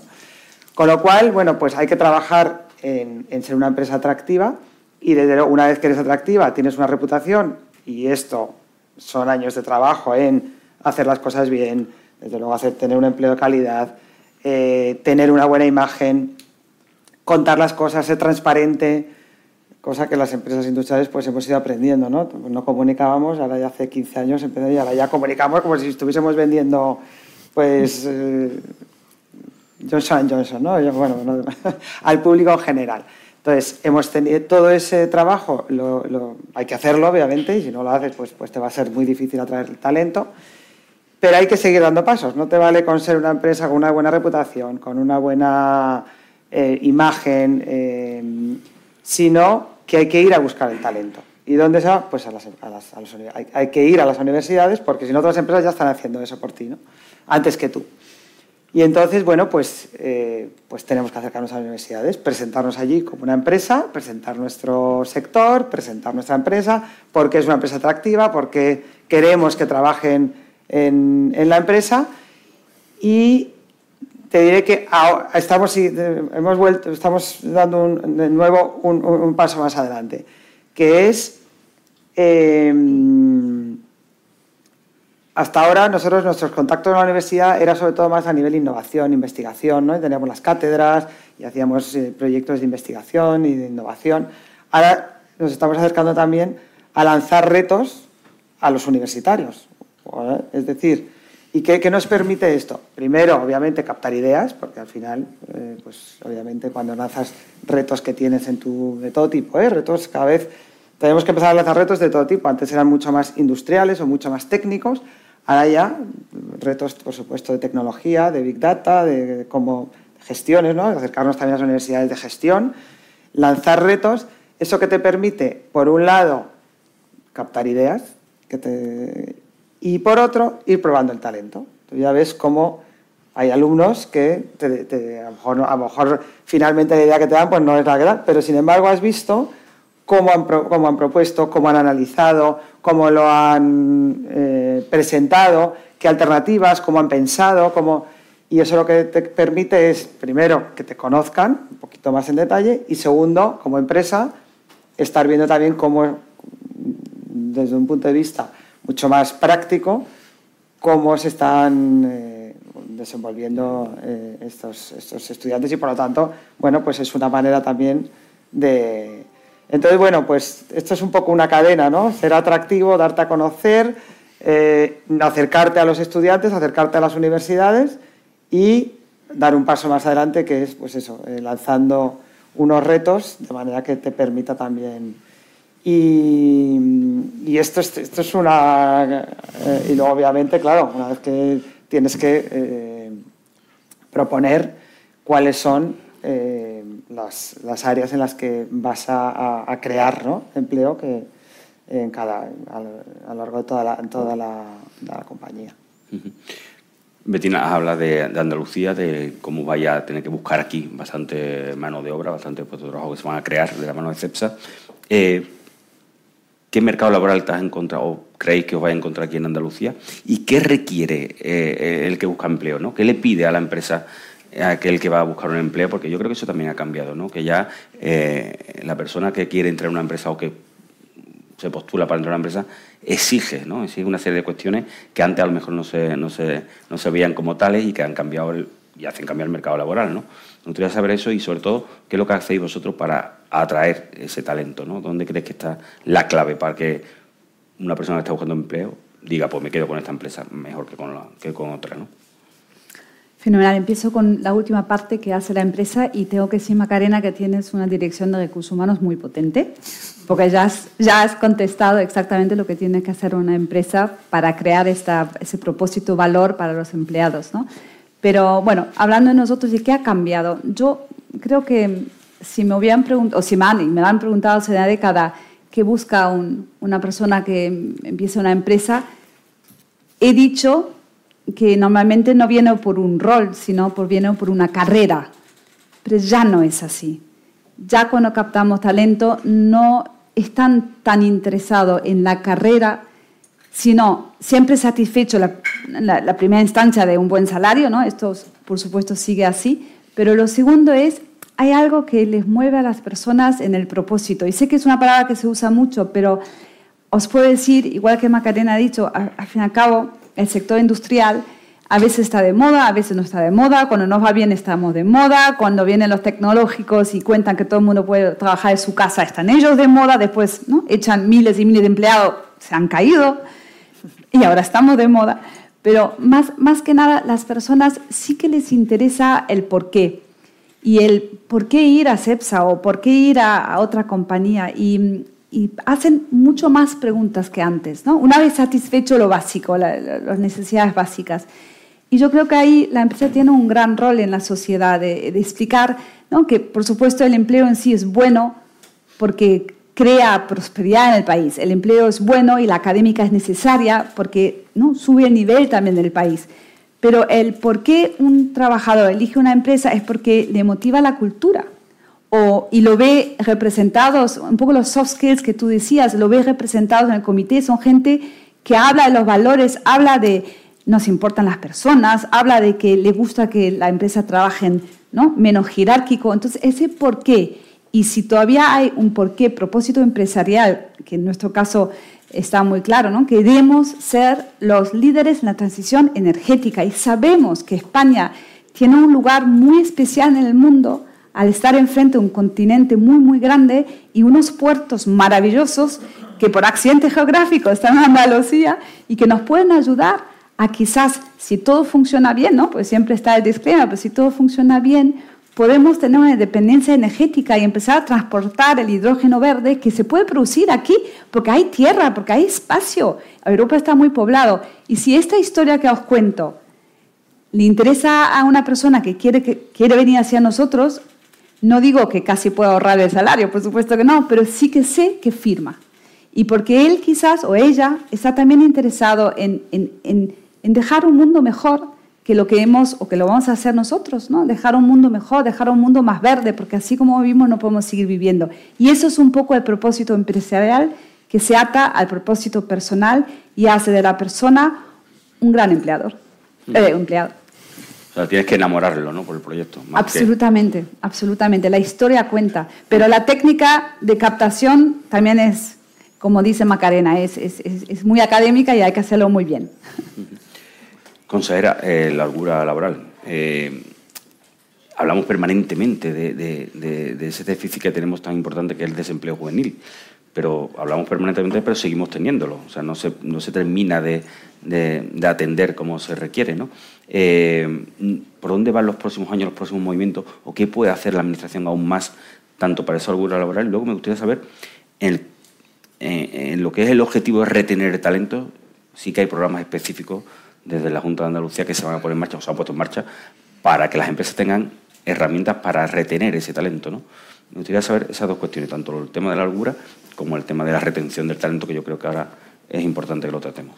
Con lo cual, bueno, pues hay que trabajar en, ser una empresa atractiva y desde luego, una vez que eres atractiva, tienes una reputación y esto son años de trabajo en hacer las cosas bien, desde luego hacer, tener un empleo de calidad, eh, tener una buena imagen, contar las cosas, ser transparente, cosa que las empresas industriales pues hemos ido aprendiendo, ¿no? No comunicábamos, ahora ya hace 15 años y ahora ya comunicamos como si estuviésemos vendiendo pues eh, Johnson Johnson, ¿no? Bueno, al público en general. Entonces, hemos tenido todo ese trabajo, lo, hay que hacerlo, obviamente, y si no lo haces, pues, pues te va a ser muy difícil atraer el talento. Pero hay que seguir dando pasos. No te vale con ser una empresa con una buena reputación, con una buena eh, imagen, eh, sino que hay que ir a buscar el talento. ¿Y dónde se va? Pues a las, a las, hay, que ir a las universidades porque si no otras empresas ya están haciendo eso por ti, ¿no? Antes que tú. Y entonces, bueno, pues, eh, pues tenemos que acercarnos a las universidades, presentarnos allí como una empresa, presentar nuestro sector, presentar nuestra empresa, porque es una empresa atractiva, porque queremos que trabajen en, en la empresa. Y te diré que estamos, hemos vuelto, estamos dando un, de nuevo un, paso más adelante, que es, em, hasta ahora nosotros nuestros contactos en la universidad era sobre todo más a nivel innovación, investigación, ¿no? teníamos las cátedras y hacíamos eh, proyectos de investigación y de innovación. Ahora nos estamos acercando también a lanzar retos a los universitarios, es decir, ¿Y qué, nos permite esto? Primero, obviamente, captar ideas, porque al final, eh, pues obviamente cuando lanzas retos que tienes en tu, de todo tipo, ¿eh? retos cada vez, tenemos que empezar a lanzar retos de todo tipo. Antes eran mucho más industriales o mucho más técnicos, ahora ya retos, por supuesto, de tecnología, de big data, de, como gestiones, ¿no? acercarnos también a las universidades de gestión, lanzar retos, eso que te permite, por un lado, captar ideas, que te, y por otro, ir probando el talento. Tú ya ves cómo hay alumnos que a, lo mejor, finalmente la idea que te dan pues no es la que dan, pero sin embargo has visto cómo han, propuesto, cómo han analizado, cómo lo han eh, presentado, qué alternativas, cómo han pensado, cómo... y eso lo que te permite es, primero, que te conozcan un poquito más en detalle y segundo, como empresa, estar viendo también cómo, desde un punto de vista mucho más práctico cómo se están, eh, desenvolviendo eh, estos estudiantes y por lo tanto, bueno, pues es una manera también de... Entonces, bueno, pues esto es un poco una cadena, ¿no? Ser atractivo, darte a conocer, eh, acercarte a los estudiantes, acercarte a las universidades y dar un paso más adelante que es, pues eso, lanzando unos retos de manera que te permita también y, esto, es, esto es una... Eh, y luego, obviamente, claro, una vez que tienes que eh, proponer cuáles son eh, las, las, áreas en las que vas a, a, crear ¿no? empleo que en cada, a, lo largo de toda la, toda la, la compañía.
Betina habla de, de, Andalucía, de cómo vaya a tener que buscar aquí bastante mano de obra, bastante puestos de trabajo que se van a crear de la mano de CEPSA. ¿Qué mercado laboral te has encontrado o creéis que os vais a encontrar aquí en Andalucía? ¿Y qué requiere eh, el que busca empleo? ¿no? ¿Qué le pide a la empresa a aquel que va a buscar un empleo? Porque yo creo que eso también ha cambiado, ¿no? que ya eh, la persona que quiere entrar en una empresa o que se postula para entrar en una empresa exige, ¿no? exige una serie de cuestiones que antes a lo mejor no se, no se, no se veían como tales y que han cambiado y hacen cambiar el mercado laboral. ¿no? Me gustaría saber eso y sobre todo qué es lo que hacéis vosotros para atraer ese talento, ¿no? ¿Dónde crees que está la clave para que una persona que está buscando empleo diga, pues me quedo con esta empresa mejor que con, la, que con otra, ¿no?
Fenomenal. Empiezo con la última parte que hace la empresa y tengo que decir, Macarena, que tienes una dirección de recursos humanos muy potente, porque ya has, ya has contestado exactamente lo que tiene que hacer una empresa para crear esta, ese propósito valor para los empleados. ¿no? Pero bueno, hablando de nosotros y qué ha cambiado, yo creo que si me hubieran preguntado, o si me han, me han preguntado hace una década qué busca una persona que empiece una empresa, he dicho que normalmente no viene por un rol, sino por, viene por una carrera. Pero ya no es así. Ya cuando captamos talento no están tan interesados en la carrera, sino siempre satisfecho la, la, primera instancia de un buen salario, ¿no? Esto por supuesto sigue así, pero lo segundo es hay algo que les mueve a las personas en el propósito. Y sé que es una palabra que se usa mucho, pero os puedo decir, igual que Macarena ha dicho, al, fin y al cabo, el sector industrial a veces está de moda, a veces no está de moda, cuando nos va bien estamos de moda, cuando vienen los tecnológicos y cuentan que todo el mundo puede trabajar en su casa, están ellos de moda, después ¿no? echan miles y miles de empleados, se han caído y ahora estamos de moda. Pero más, más que nada, las personas sí que les interesa el por qué y el por qué ir a CEPSA o por qué ir a, otra compañía. Y, hacen mucho más preguntas que antes, ¿no? Una vez satisfecho lo básico, las necesidades básicas. Y yo creo que ahí la empresa tiene un gran rol en la sociedad de, explicar ¿no? que, por supuesto, el empleo en sí es bueno porque crea prosperidad en el país. El empleo es bueno y la académica es necesaria porque ¿no? sube el nivel también del país. Pero el por qué un trabajador elige una empresa es porque le motiva la cultura o, y lo ve representados, un poco los soft skills que tú decías, lo ve representados en el comité, son gente que habla de los valores, habla de nos importan las personas, habla de que le gusta que la empresa trabaje ¿no? menos jerárquico. Entonces, ese por qué, y si todavía hay un por qué propósito empresarial, que en nuestro caso está muy claro, ¿no? Queremos ser los líderes en la transición energética y sabemos que España tiene un lugar muy especial en el mundo al estar enfrente de un continente muy, muy grande y unos puertos maravillosos que por accidente geográfico están en Andalucía y que nos pueden ayudar a quizás, si todo funciona bien, ¿no? Pues siempre está el disclaimer, pero si todo funciona bien, podemos tener una independencia energética y empezar a transportar el hidrógeno verde que se puede producir aquí, porque hay tierra, porque hay espacio. Europa está muy poblado. Y si esta historia que os cuento le interesa a una persona que quiere, que quiere venir hacia nosotros, no digo que casi pueda ahorrar el salario, por supuesto que no, pero sí que sé que firma. Y porque él quizás o ella está también interesado en, en, en, dejar un mundo mejor, que lo que hemos o que lo vamos a hacer nosotros, ¿no? Dejar un mundo mejor, dejar un mundo más verde, porque así como vivimos no podemos seguir viviendo. Y eso es un poco el propósito empresarial que se ata al propósito personal y hace de la persona un gran empleador, eh, empleado.
O sea, tienes que enamorarlo, ¿no? Por el proyecto.
Absolutamente, absolutamente. La historia cuenta, pero la técnica de captación también es, como dice Macarena, es, es, es muy académica y hay que hacerlo muy bien.
Consejera, eh, la holgura laboral. Eh, hablamos permanentemente de, ese déficit que tenemos tan importante que es el desempleo juvenil, pero hablamos permanentemente, pero seguimos teniéndolo. O sea, no se, no se termina de, atender como se requiere. ¿no? Eh, ¿Por dónde van los próximos años, los próximos movimientos? ¿O qué puede hacer la Administración aún más, tanto para esa holgura laboral? Y luego me gustaría saber, en, en lo que es el objetivo de retener el talento, sí que hay programas específicos desde la Junta de Andalucía que se van a poner en marcha o se han puesto en marcha para que las empresas tengan herramientas para retener ese talento. ¿no? Me gustaría saber esas dos cuestiones, tanto el tema de la holgura como el tema de la retención del talento, que yo creo que ahora es importante que lo tratemos.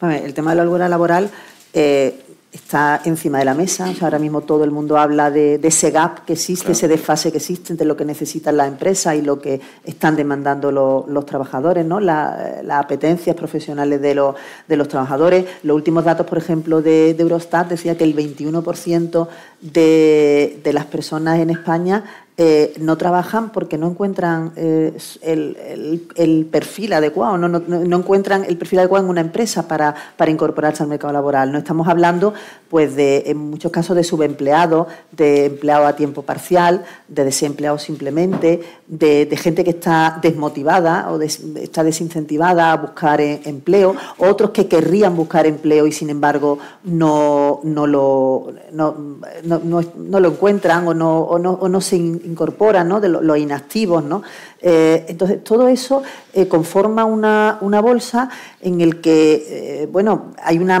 El tema de la holgura laboral eh, está encima de la mesa. ahora mismo todo el mundo habla de, ese gap que existe, ese desfase que existe entre lo que necesitan las empresas y lo que están demandando los trabajadores, ¿no? las apetencias profesionales de, de los trabajadores. Los últimos datos, por ejemplo, de, Eurostat decía que el 21% de, de las personas en España eh, no trabajan porque no encuentran eh, el, perfil adecuado, no, no, encuentran el perfil adecuado en una empresa para, para, incorporarse al mercado laboral. No estamos hablando, pues, de, en muchos casos de subempleados, de empleado a tiempo parcial, de desempleados simplemente, de, gente que está desmotivada o está desincentivada a buscar e, empleo, otros que querrían buscar empleo y sin embargo no, no, lo, no, lo encuentran o no, o no, o no se incorporan, ¿no? de los inactivos. ¿no? Eh, entonces, todo eso eh, conforma una, bolsa en el que, eh, bueno, hay una,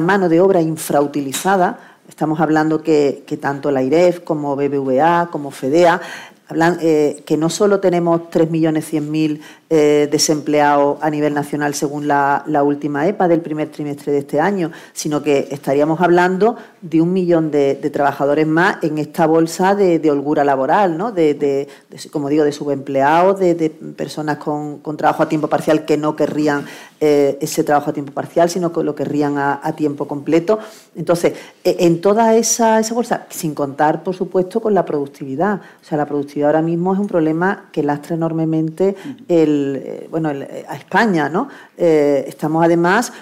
mano de obra infrautilizada. Estamos hablando que, que tanto la IREF como BBVA, como FEDEA, hablan, que no solo tenemos 3.100.000 eh, desempleados a nivel nacional según la, última EPA del primer trimestre de este año, sino que estaríamos hablando de un millón de, trabajadores más en esta bolsa de, holgura laboral, ¿no? de, como digo, de subempleados, de, personas con, trabajo a tiempo parcial que no querrían eh, ese trabajo a tiempo parcial, sino que lo querrían a, tiempo completo. Entonces, e, en toda esa, esa bolsa, sin contar, por supuesto, con la productividad. O sea, la productividad ahora mismo es un problema que lastra enormemente el eh, bueno, eh, a España. ¿no? Estamos además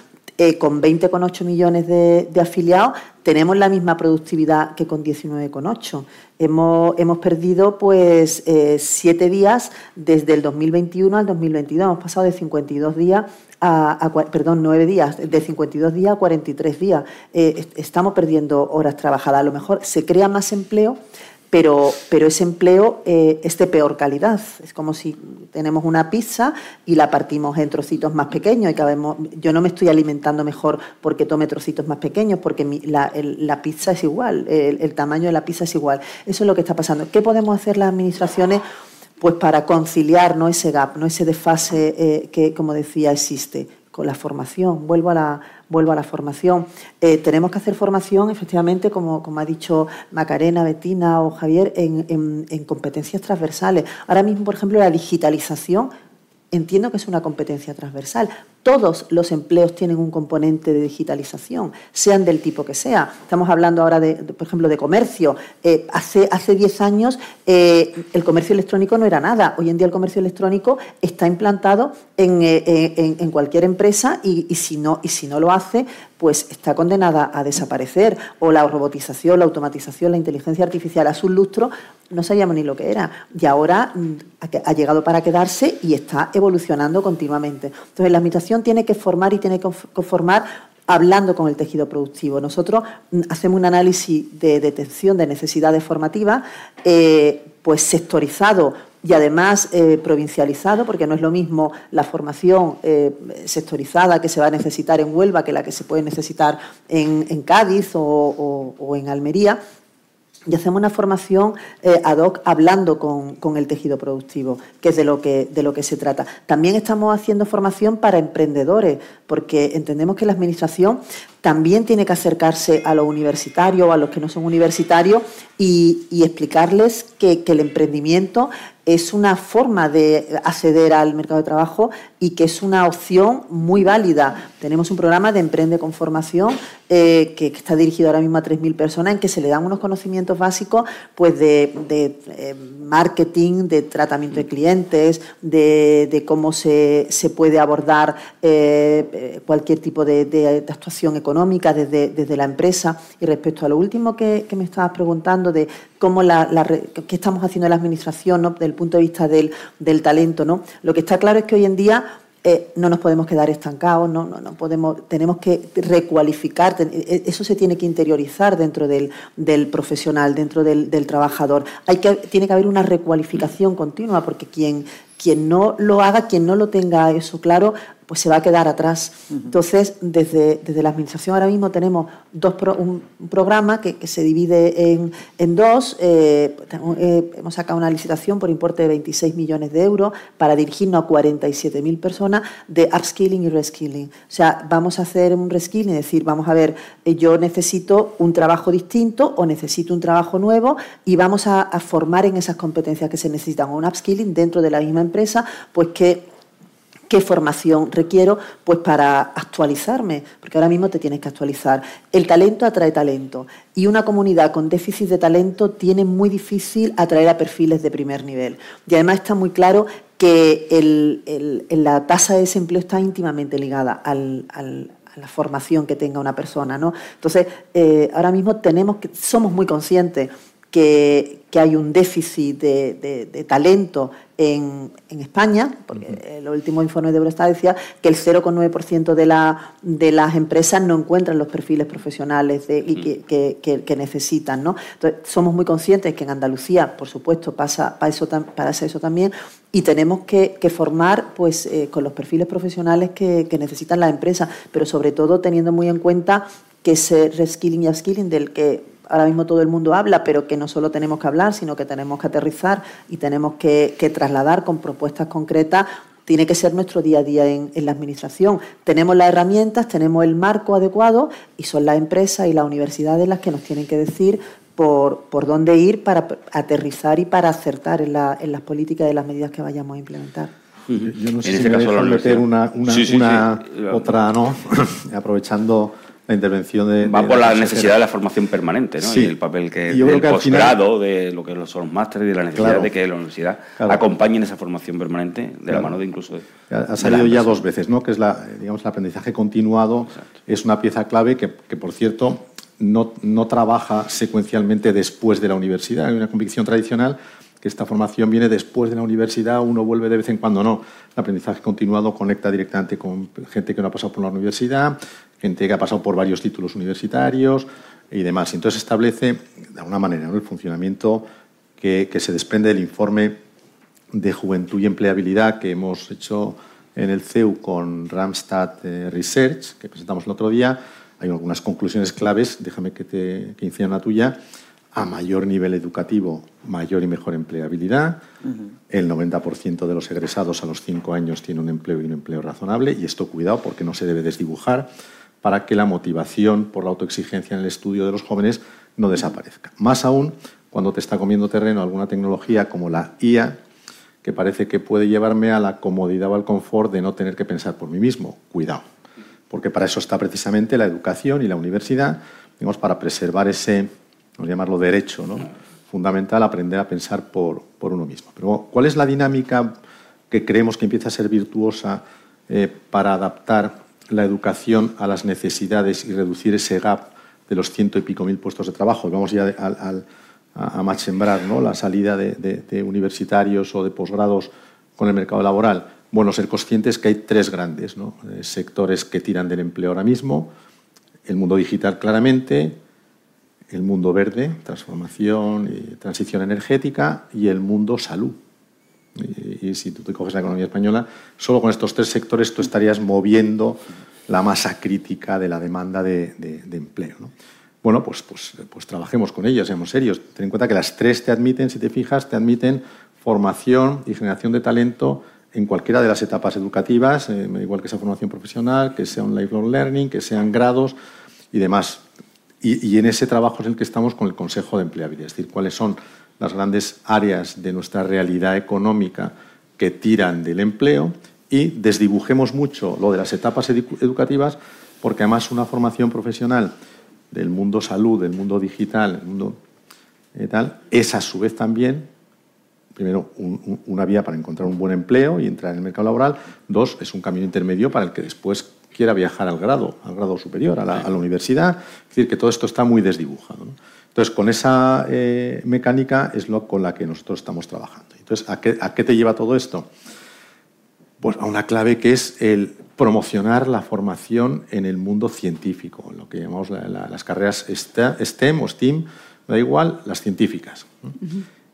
con 20,8 millones de, afiliados, tenemos la misma productividad que con 19,8. Hemos, hemos perdido pues siete días desde el 2021 al 2022. Hemos pasado de 52 días a, perdón, nueve días, de 52 días a 43 días. estamos perdiendo horas trabajadas. A lo mejor se crea más empleo, pero, pero ese empleo eh, es de peor calidad. Es como si tenemos una pizza y la partimos en trocitos más pequeños. Y yo no me estoy alimentando mejor porque tome trocitos más pequeños, porque la, pizza es igual, el, tamaño de la pizza es igual. Eso es lo que está pasando. ¿Qué podemos hacer las administraciones? Pues para conciliar ¿no? ese gap, ¿no? ese desfase eh, que, como decía, existe con la formación. Vuelvo a la, vuelvo a la formación. Eh, tenemos que hacer formación, efectivamente, como, como ha dicho Macarena, Betina o Javier, en, en competencias transversales. Ahora mismo, por ejemplo, la digitalización entiendo que es una competencia transversal. Todos los empleos tienen un componente de digitalización, sean del tipo que sea. Estamos hablando ahora, de, por ejemplo, de comercio. Eh, hace, hace 10 años eh, el comercio electrónico no era nada. Hoy en día el comercio electrónico está implantado en, eh, cualquier empresa y, si no, y si no lo hace, pues está condenada a desaparecer. O la robotización, la automatización, la inteligencia artificial a su lustro, no sabíamos ni lo que era. Y ahora mm, ha llegado para quedarse y está evolucionando continuamente. Entonces, la administración tiene que formar y tiene que formar hablando con el tejido productivo. Nosotros mm, hacemos un análisis de detección de necesidades formativas, eh, pues sectorizado y además eh, provincializado, porque no es lo mismo la formación eh, sectorizada que se va a necesitar en Huelva que la que se puede necesitar en, Cádiz o, en Almería y hacemos una formación eh, ad hoc hablando con, el tejido productivo, que es de lo que, de lo que se trata. También estamos haciendo formación para emprendedores, porque entendemos que la Administración también tiene que acercarse a los universitarios o a los que no son universitarios y, explicarles que, el emprendimiento es una forma de acceder al mercado de trabajo y que es una opción muy válida. Tenemos un programa de Emprende con Formación eh, que, está dirigido ahora mismo a 3.000 personas en que se le dan unos conocimientos básicos pues, de, eh, marketing, de tratamiento de clientes, de, cómo se, puede abordar eh, cualquier tipo de, actuación económica desde, la empresa. Y respecto a lo último que, me estabas preguntando de cómo qué estamos haciendo en la administración ¿no? desde el punto de vista del, del talento, ¿no? lo que está claro es que hoy en día eh, no nos podemos quedar estancados, no, no, no, podemos, tenemos que recualificar, e, eso se tiene que interiorizar dentro del, del profesional, dentro del, del, trabajador. Hay que, tiene que haber una recualificación continua, porque quien, quien no lo haga, quien no lo tenga eso claro, pues se va a quedar atrás. Entonces, desde, desde la Administración ahora mismo tenemos dos un, programa que, se divide en, en dos. Eh, eh, hemos sacado una licitación por importe de 26 millones de euros para dirigirnos a 47.000 personas de upskilling y reskilling. O sea, vamos a hacer un reskilling, es decir, vamos a ver, eh, yo necesito un trabajo distinto o necesito un trabajo nuevo y vamos a, a formar en esas competencias que se necesitan. Un upskilling dentro de la misma empresa, pues que ¿Qué formación requiero? Pues para actualizarme, porque ahora mismo te tienes que actualizar. El talento atrae talento y una comunidad con déficit de talento tiene muy difícil atraer a perfiles de primer nivel. Y además está muy claro que la tasa de desempleo está íntimamente ligada a la formación que tenga una persona. ¿no? Entonces, eh, ahora mismo tenemos que, somos muy conscientes que, hay un déficit de, talento en, España, porque el último informe de Eurostat decía que el 0,9% de, la, de las empresas no encuentran los perfiles profesionales y que, necesitan. ¿no? Entonces, somos muy conscientes que en Andalucía, por supuesto, pasa, para, eso, para eso también, y tenemos que, formar pues, eh, con los perfiles profesionales que, necesitan las empresas, pero sobre todo teniendo muy en cuenta que ese reskilling y upskilling del que ahora mismo todo el mundo habla, pero que no solo tenemos que hablar, sino que tenemos que aterrizar y tenemos que, trasladar con propuestas concretas tiene que ser nuestro día a día en, la Administración. Tenemos las herramientas, tenemos el marco adecuado y son las empresas y las universidades las que nos tienen que decir por, por dónde ir para aterrizar y para acertar en, las políticas y las medidas que vayamos a implementar.
Yo no sé si este me meter una, otra, ¿no? Aprovechando la intervención de...
Va por la, necesidad de la formación permanente, ¿no? Y el papel que del posgrado, de lo que son los másteres, y la necesidad de que la universidad acompañe en esa formación permanente de la mano de incluso de...
Ha salido ya dos veces, ¿no? Que es la, digamos, el aprendizaje continuado, es una pieza clave que, que por cierto, no, no trabaja secuencialmente después de la universidad. Hay una convicción tradicional que esta formación viene después de la universidad, uno vuelve de vez en cuando, no. El aprendizaje continuado conecta directamente con gente que no ha pasado por la universidad, gente que ha pasado por varios títulos universitarios y demás. Entonces establece, de alguna manera, el funcionamiento que, se desprende del informe de juventud y empleabilidad que hemos hecho en el CEU con Ramstad eh, Research, que presentamos el otro día. Hay algunas conclusiones claves, déjame que te que la tuya. A mayor nivel educativo, mayor y mejor empleabilidad. El 90% de los egresados a los 5 años tiene un empleo y un empleo razonable. Y esto, cuidado, porque no se debe desdibujar para que la motivación por la autoexigencia en el estudio de los jóvenes no desaparezca. Más aún cuando te está comiendo terreno alguna tecnología como la IA, que parece que puede llevarme a la comodidad o al confort de no tener que pensar por mí mismo. Cuidado, porque para eso está precisamente la educación y la universidad, digamos, para preservar ese, vamos llamarlo derecho, ¿no? fundamental, aprender a pensar por, por uno mismo. Pero, ¿cuál es la dinámica que creemos que empieza a ser virtuosa eh, para adaptar la educación a las necesidades y reducir ese gap de los ciento y pico mil puestos de trabajo. Vamos ya a, machembrar ¿no? la salida de, universitarios o de posgrados con el mercado laboral. Bueno, ser conscientes que hay tres grandes eh, sectores que tiran del empleo ahora mismo. El mundo digital claramente, el mundo verde, transformación y transición energética, y el mundo salud. Y, si tú te coges la economía española, solo con estos tres sectores tú estarías moviendo la masa crítica de la demanda de, empleo. Bueno, pues, pues, pues trabajemos con ellos, seamos serios. Ten en cuenta que las tres te admiten, si te fijas, te admiten formación y generación de talento en cualquiera de las etapas educativas, eh, igual que sea formación profesional, que sea un lifelong learning, que sean grados y demás. Y, en ese trabajo es el que estamos con el Consejo de Empleabilidad, es decir, cuáles son las grandes áreas de nuestra realidad económica que tiran del empleo y desdibujemos mucho lo de las etapas educativas, porque además una formación profesional del mundo salud, del mundo digital, el mundo eh, es a su vez también, primero, una vía para encontrar un buen empleo y entrar en el mercado laboral. Dos, es un camino intermedio para el que después quiera viajar al grado, al grado superior, a la, universidad. Es decir, que todo esto está muy desdibujado. Entonces, con esa eh, mecánica es lo con la que nosotros estamos trabajando. Entonces, ¿a qué, ¿a qué te lleva todo esto? Pues a una clave que es el promocionar la formación en el mundo científico, en lo que llamamos las carreras STEM o STEAM, da igual, las científicas,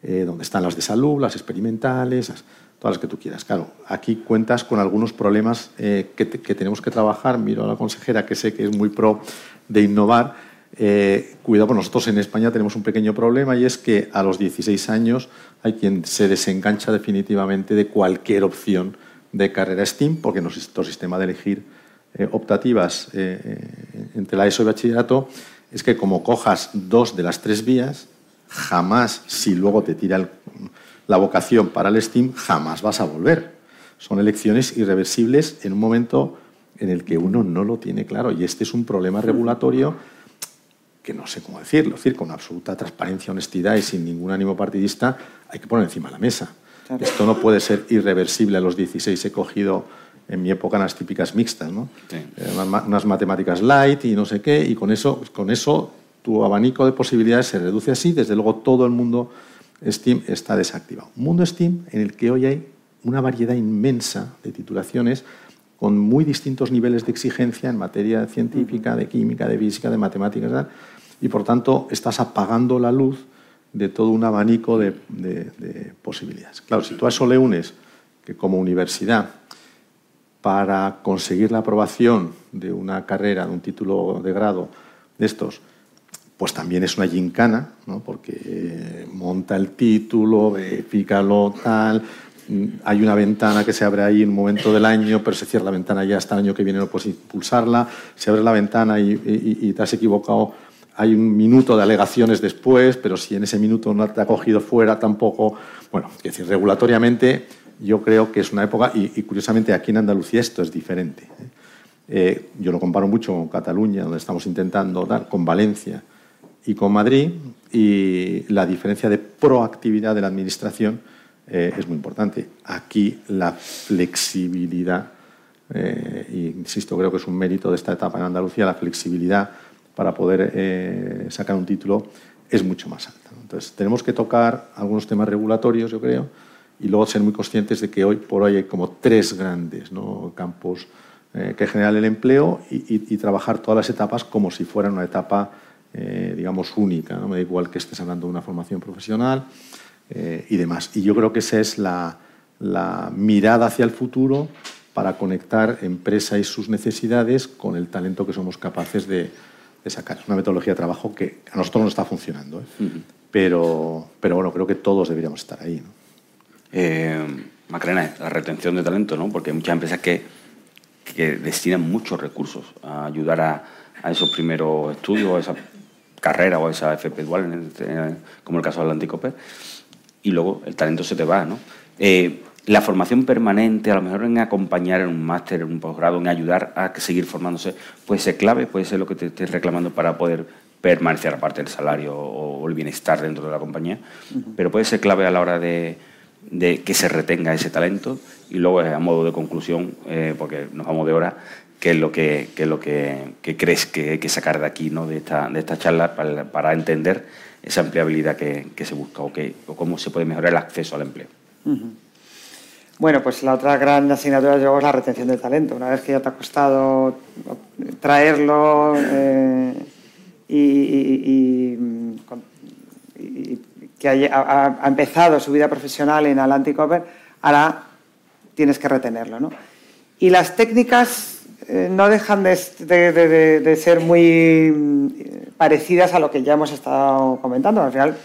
eh, donde están las de salud, las experimentales, todas las que tú quieras. Claro, aquí cuentas con algunos problemas eh, que, tenemos que trabajar. Miro a la consejera que sé que es muy pro de innovar. Eh, cuidado, pues nosotros en España tenemos un pequeño problema y es que a los 16 años hay quien se desengancha definitivamente de cualquier opción de carrera STEAM, porque nuestro sistema de elegir eh, optativas entre la ESO y bachillerato es que como cojas dos de las tres vías, jamás, si luego te tira el la vocación para el STEAM, jamás vas a volver. Son elecciones irreversibles en un momento en el que uno no lo tiene claro. Y este es un problema regulatorio que no sé cómo decirlo, es decir, con absoluta transparencia, honestidad y sin ningún ánimo partidista, hay que poner encima de la mesa. Esto no puede ser irreversible. A los 16 he cogido en mi época unas típicas mixtas, ¿no? Eh, unas, matemáticas light y no sé qué, y con eso, con eso tu abanico de posibilidades se reduce así. Desde luego todo el mundo Steam está desactivado. mundo Steam en el que hoy hay una variedad inmensa de titulaciones con muy distintos niveles de exigencia en materia científica, de química, de física, de matemáticas, y por tanto estás apagando la luz de todo un abanico de, posibilidades. Claro, si tú a eso le unes que como universidad, para conseguir la aprobación de una carrera, de un título de grado de estos, pues también es una gincana, ¿no? porque monta el título, lo tal, hay una ventana que se abre ahí en un momento del año, pero se cierra la ventana ya hasta el año que viene no puedes impulsarla, se abre la ventana y, te has equivocado, hay un minuto de alegaciones después, pero si en ese minuto no te ha cogido fuera tampoco, bueno, es decir, regulatoriamente yo creo que es una época, y, curiosamente aquí en Andalucía esto es diferente. ¿eh? Eh, yo lo comparo mucho con Cataluña, donde estamos intentando dar, con Valencia, y con Madrid y la diferencia de proactividad de la Administración eh, es muy importante. Aquí la flexibilidad, eh, insisto, creo que es un mérito de esta etapa en Andalucía, la flexibilidad para poder eh, sacar un título es mucho más alta. Entonces, tenemos que tocar algunos temas regulatorios, yo creo, y luego ser muy conscientes de que hoy por hoy hay como tres grandes campos que generan el empleo y, y trabajar todas las etapas como si fueran una etapa eh, digamos, única. ¿no? Me da igual que estés hablando de una formación profesional eh, y demás. Y yo creo que esa es la, mirada hacia el futuro para conectar empresa y sus necesidades con el talento que somos capaces de, sacar. Es una metodología de trabajo que a nosotros no está funcionando, ¿eh? pero, pero bueno, creo que todos deberíamos estar ahí. ¿no?
Macarena, la retención de talento, ¿no? porque hay muchas empresas que, que destinan muchos recursos a ayudar a, a esos primeros estudios, a esa carrera o esa FP dual, este, como el caso de Atlanticope, y luego el talento se te va, ¿no? Eh, la formación permanente, a lo mejor en acompañar en un máster, en un posgrado, en ayudar a seguir formándose, puede ser clave, puede ser lo que te estés reclamando para poder permanecer aparte del salario o el bienestar dentro de la compañía, pero puede ser clave a la hora de, que se retenga ese talento y luego a modo de conclusión, eh, porque nos vamos de hora, qué es lo que, es lo que, crees que hay que sacar de aquí, ¿no? de, esta, de esta charla, para, entender esa empleabilidad que, se busca o, que, o cómo se puede mejorar el acceso al empleo.
Bueno, pues la otra gran asignatura es la retención del talento. Una vez que ya te ha costado traerlo eh, y, que ha, empezado su vida profesional en Atlantic Over, ahora tienes que retenerlo. ¿no? Y las técnicas eh, no dejan de, ser muy mm, parecidas a lo que ya hemos estado comentando. Al final,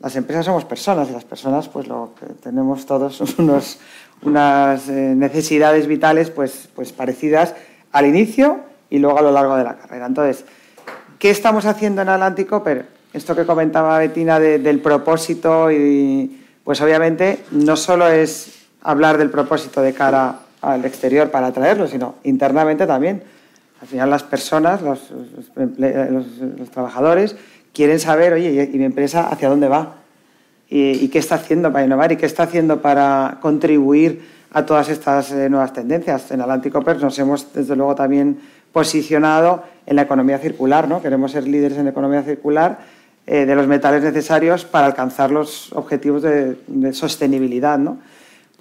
las empresas somos personas y las personas, pues lo que tenemos todos unos, unas eh, necesidades vitales pues, pues parecidas al inicio y luego a lo largo de la carrera. Entonces, ¿qué estamos haciendo en Atlantic esto que comentaba Betina del propósito y pues obviamente no solo es hablar del propósito de cara al exterior para atraerlo, sino internamente también. Al final las personas, los, los, trabajadores, quieren saber, oye, ¿y mi empresa hacia dónde va? ¿Y, qué está haciendo para innovar? ¿Y qué está haciendo para contribuir a todas estas eh, nuevas tendencias? En Atlántico Pers nos hemos, desde luego, también posicionado en la economía circular, ¿no? Queremos ser líderes en la economía circular eh, de los metales necesarios para alcanzar los objetivos de, sostenibilidad, ¿no?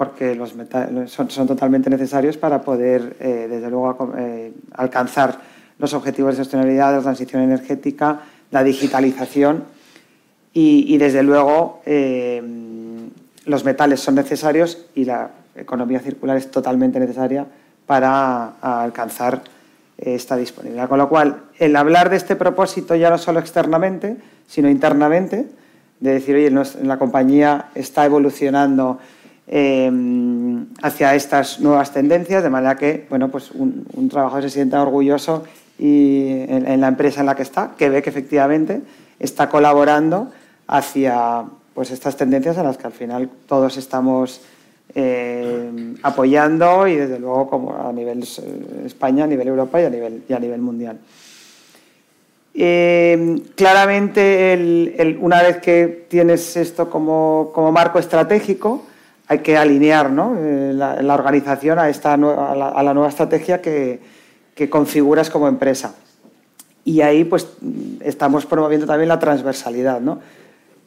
Porque los metales son, totalmente necesarios para poder, eh, desde luego, eh, alcanzar los objetivos de sostenibilidad, de la transición energética, la digitalización y, desde luego, los metales son necesarios y la economía circular es totalmente necesaria para alcanzar esta disponibilidad. Con lo cual, el hablar de este propósito ya no solo externamente, sino internamente, de decir, oye, la compañía está evolucionando em, hacia estas nuevas tendencias, de manera que bueno, pues un, trabajador se sienta orgulloso y en, la empresa en la que está, que ve que efectivamente está colaborando hacia pues, estas tendencias en las que al final todos estamos eh, apoyando y desde luego como a nivel eh, España, a nivel Europa y a nivel, y a nivel mundial. Eh, claramente, una vez que tienes esto como, como, marco estratégico, hay que alinear ¿no? la, organización a, esta, a la, a, la, nueva estrategia que, que, configuras como empresa. Y ahí pues, estamos promoviendo también la transversalidad. ¿no?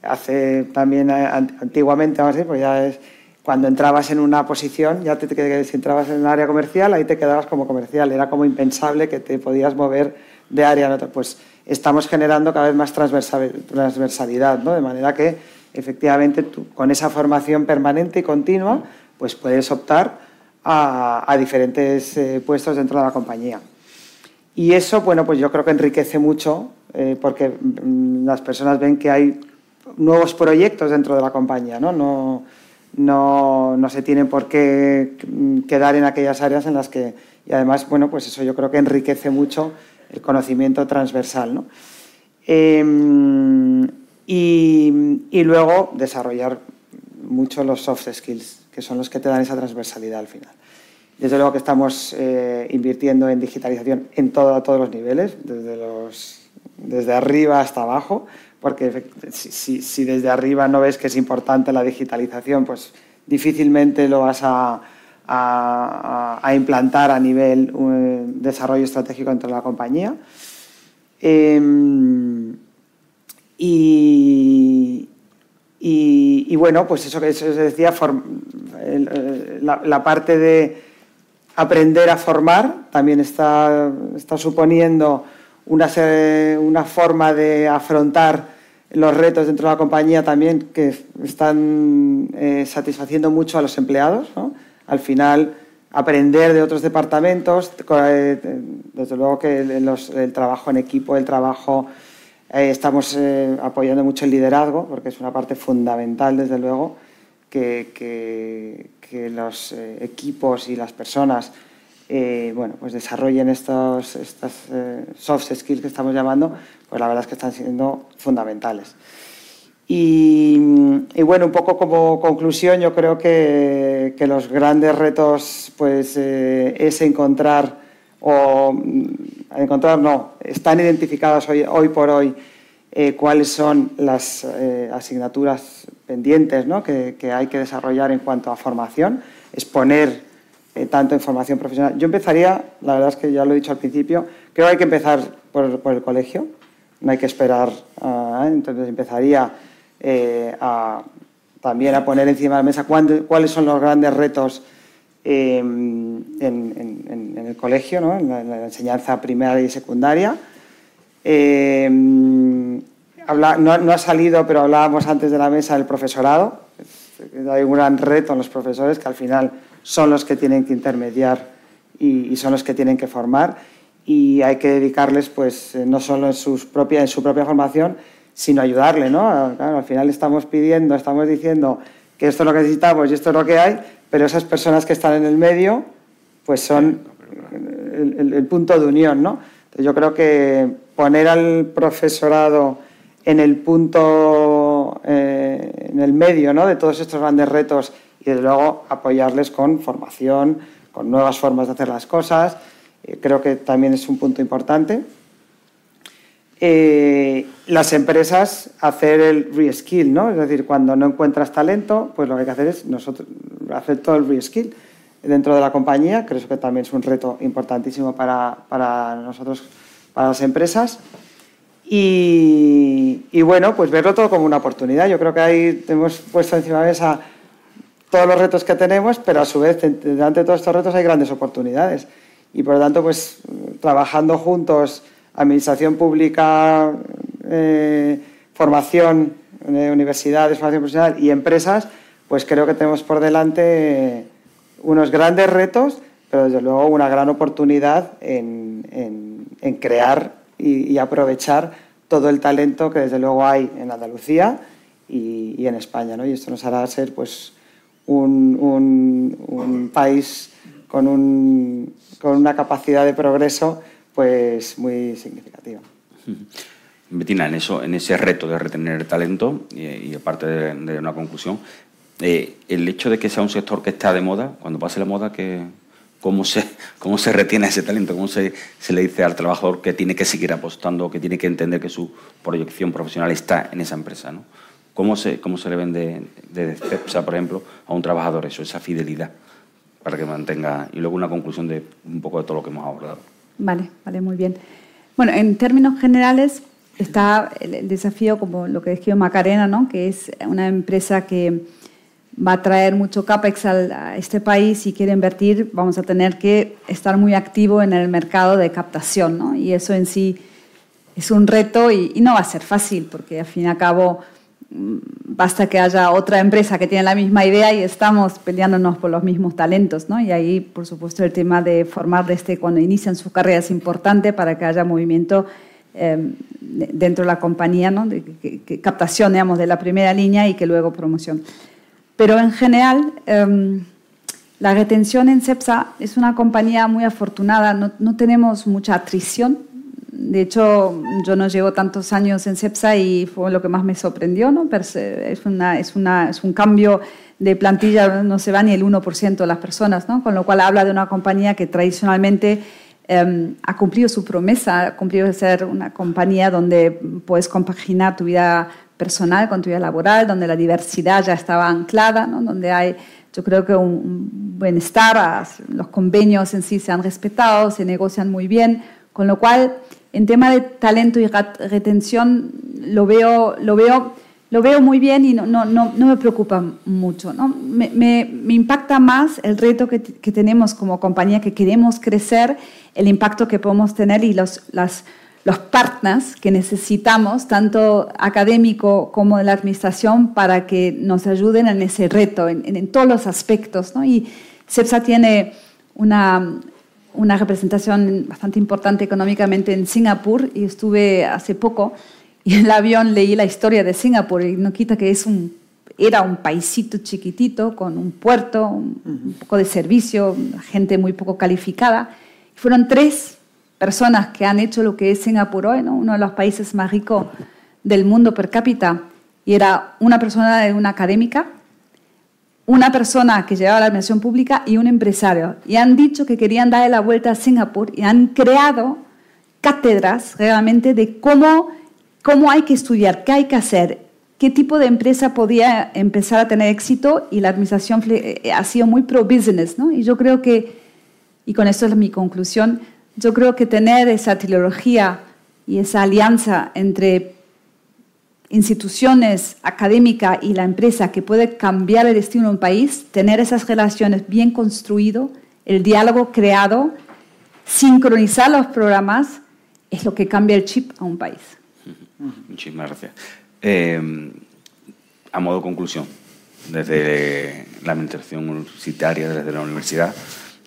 Hace también antiguamente, vamos a decir, pues ya es cuando entrabas en una posición, ya te, si entrabas en el área comercial, ahí te quedabas como comercial. Era como impensable que te podías mover de área a otra. Pues estamos generando cada vez más transversalidad, ¿no? de manera que efectivamente con esa formación permanente y continua, pues puedes optar a, diferentes eh, puestos dentro de la compañía. Y eso, bueno, pues yo creo que enriquece mucho eh, porque mm, las personas ven que hay nuevos proyectos dentro de la compañía, ¿no? no no, no, se tiene por qué quedar en aquellas áreas en las que, y además, bueno, pues eso yo creo que enriquece mucho el conocimiento transversal. ¿no? Em, y, y, luego desarrollar mucho los soft skills, que son los que te dan esa transversalidad al final. Desde luego que estamos eh, invirtiendo en digitalización en todo, a todos los niveles, desde, los, desde arriba hasta abajo, porque si, desde arriba no ves que es importante la digitalización, pues difícilmente lo vas a, implantar a nivel eh, desarrollo estratégico dentro de la compañía. Em, y, bueno, pues eso que se decía, la, parte de aprender a formar también está, está suponiendo una, una forma de afrontar los retos dentro de la compañía también que están eh, satisfaciendo mucho a los empleados. Al final, aprender de otros departamentos, eh, desde luego que el, trabajo en equipo, el trabajo, eh, estamos apoyando mucho el liderazgo, porque es una parte fundamental, desde luego, que, que, que los equipos y las personas bueno, pues desarrollen estos, estas soft skills que estamos llamando pues la verdad es que están siendo fundamentales. Y, bueno, un poco como conclusión, yo creo que, los grandes retos pues, eh, es encontrar, o mm, encontrar no, están identificadas hoy, hoy por hoy eh, cuáles son las eh, asignaturas pendientes ¿no? que, hay que desarrollar en cuanto a formación, exponer tanto en formación profesional. Yo empezaría, la verdad es que ya lo he dicho al principio, creo que hay que empezar por el colegio no hay que esperar. Ah, entonces empezaría eh, también a poner encima de la mesa cuáles son los grandes retos em, en, el colegio, ¿no? en, la, enseñanza primaria y secundaria. Em, no, ha salido, pero hablábamos antes de la mesa del profesorado. Hay un gran reto en los profesores que al final son los que tienen que intermediar y son los que tienen que formar y hay que dedicarles pues eh, no solo en, sus propia, en su propia formación, sino ayudarle, ¿no? al final estamos pidiendo, estamos diciendo que esto es lo que necesitamos y esto es lo que hay, pero esas personas que están en el medio pues son el, punto de unión, ¿no? yo creo que poner al profesorado en el punto, eh, en el medio ¿no? de todos estos grandes retos y desde luego apoyarles con formación, con nuevas formas de hacer las cosas. Eh, creo que también es un punto importante. Eh, las empresas hacer el reskill, ¿no? Es decir, cuando no encuentras talento, pues lo que hay que hacer es nosotros hacer todo el reskill dentro de la compañía. Creo que también es un reto importantísimo para, para nosotros, para las empresas. Y, bueno, pues verlo todo como una oportunidad. Yo creo que ahí hemos puesto encima de mesa todos los retos que tenemos, pero a su vez, delante de todos estos retos hay grandes oportunidades. Y por lo tanto, pues trabajando juntos, administración pública, eh, formación, eh, universidades, formación profesional y empresas, pues creo que tenemos por delante unos grandes retos, pero desde luego una gran oportunidad en, crear y, aprovechar todo el talento que desde luego hay en Andalucía y, en España. ¿no? Y esto nos hará ser pues, un, país con, un, con, una capacidad de progreso pues, muy significativa.
Betina, en, eso, en ese reto de retener talento y, aparte de, una conclusión, eh, el hecho de que sea un sector que está de moda, cuando pase la moda, que cómo se, cómo se retiene ese talento, cómo se, se, le dice al trabajador que tiene que seguir apostando, que tiene que entender que su proyección profesional está en esa empresa. ¿no? ¿Cómo, se, ¿Cómo se le vende de CEPSA, por ejemplo, a un trabajador eso, esa fidelidad, para que mantenga... Y luego una conclusión de un poco de todo lo que hemos abordado.
Vale, vale, muy bien. Bueno, en términos generales está el, desafío, como lo que describió Macarena, ¿no? que es una empresa que va a traer mucho CAPEX a este país y quiere invertir, vamos a tener que estar muy activo en el mercado de captación. ¿no? Y eso en sí es un reto y, no va a ser fácil, porque al fin y al cabo mm, basta que haya otra empresa que tiene la misma idea y estamos peleándonos por los mismos talentos. ¿no? Y ahí, por supuesto, el tema de formar desde cuando inician su carrera es importante para que haya movimiento em, dentro de la compañía, ¿no? de, captación digamos, de la primera línea y que luego promoción. Pero en general, em, la retención en CEPSA es una compañía muy afortunada, no, no, tenemos mucha atrición. De hecho, yo no llevo tantos años en CEPSA y fue lo que más me sorprendió. ¿no? Es, una, es, una, es un cambio de plantilla, no se va ni el 1% de las personas, ¿no? con lo cual habla de una compañía que tradicionalmente em, ha cumplido su promesa, ha cumplido de ser una compañía donde puedes compaginar tu vida personal con tu vida laboral, donde la diversidad ya estaba anclada, ¿no? donde hay, yo creo que un bienestar, los convenios en sí se han respetado, se negocian muy bien, con lo cual, en tema de talento y retención, lo veo, lo veo, lo veo muy bien y no, no, no, no me preocupa mucho. ¿no? Me, me, me, impacta más el reto que, que tenemos como compañía, que queremos crecer, el impacto que podemos tener y los, las los partners que necesitamos, tanto académico como de la administración, para que nos ayuden en ese reto, en, todos los aspectos. ¿no? Y CEPSA tiene una, una, representación bastante importante económicamente en Singapur y estuve hace poco y en el avión leí la historia de Singapur y no quita que es un, era un paisito chiquitito con un puerto, un, un poco de servicio, gente muy poco calificada. Fueron tres personas que han hecho lo que es Singapur hoy, uno de los países más ricos del mundo per cápita, y era una persona de una académica, una persona que llevaba la administración pública y un empresario. Y han dicho que querían darle la vuelta a Singapur y han creado cátedras realmente de cómo, cómo hay que estudiar, qué hay que hacer, qué tipo de empresa podía empezar a tener éxito y la administración eh, ha sido muy pro-business. ¿no? Y yo creo que, y con esto es mi conclusión, yo creo que tener esa trilogía y esa alianza entre instituciones académicas y la empresa que puede cambiar el destino de un país, tener esas relaciones bien construidas, el diálogo creado, sincronizar los programas, es lo que cambia el chip a un país.
Muchísimas gracias. Eh, a modo conclusión, desde la administración universitaria, desde la universidad,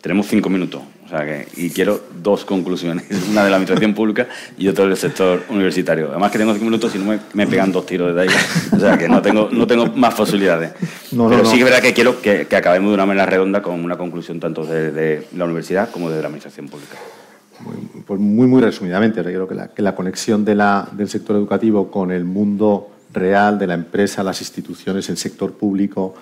tenemos cinco minutos. O sea que, y quiero dos conclusiones, una de la administración pública y otra del sector universitario. Además que tengo cinco minutos y no me, me pegan dos tiros de ahí. O sea que no tengo, no tengo más posibilidades. Pero sí que es verdad que quiero que, que, acabemos de una manera redonda con una conclusión tanto de, de la universidad como de la administración pública.
pues muy, muy resumidamente, creo que la, que la conexión de la, del sector educativo con el mundo real de la empresa, las instituciones, el sector público,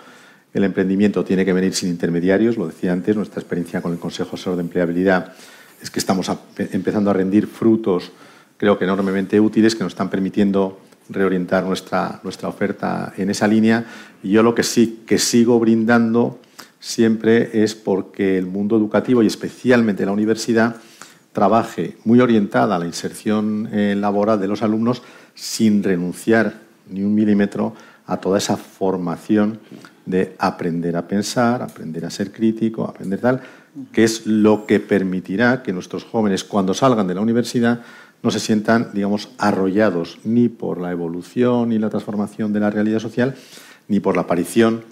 el emprendimiento tiene que venir sin intermediarios. Lo decía antes, nuestra experiencia con el Consejo Asesor de Empleabilidad es que estamos empezando a rendir frutos, creo que enormemente útiles, que nos están permitiendo reorientar nuestra, nuestra oferta en esa línea. Y yo lo que sí que sigo brindando siempre es porque el mundo educativo y especialmente la universidad trabaje muy orientada a la inserción laboral de los alumnos sin renunciar ni un milímetro a toda esa formación de aprender a pensar, aprender a ser crítico, aprender tal, que es lo que permitirá que nuestros jóvenes cuando salgan de la universidad no se sientan, digamos, arrollados ni por la evolución y la transformación de la realidad social, ni por la aparición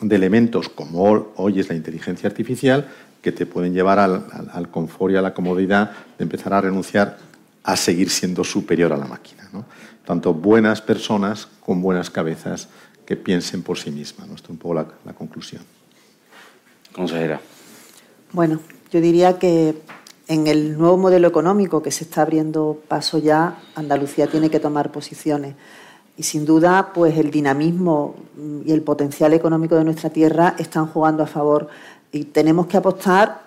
de elementos como hoy es la inteligencia artificial, que te pueden llevar al, confort y a la comodidad de empezar a renunciar a seguir siendo superior a la máquina. Tanto buenas personas con buenas cabezas que piensen por sí mismas. Esto es un poco la, la conclusión.
Consejera.
Bueno, yo diría que en el nuevo modelo económico que se está abriendo paso ya, Andalucía tiene que tomar posiciones. Y sin duda, pues el dinamismo y el potencial económico de nuestra tierra están jugando a favor. Y tenemos que apostar,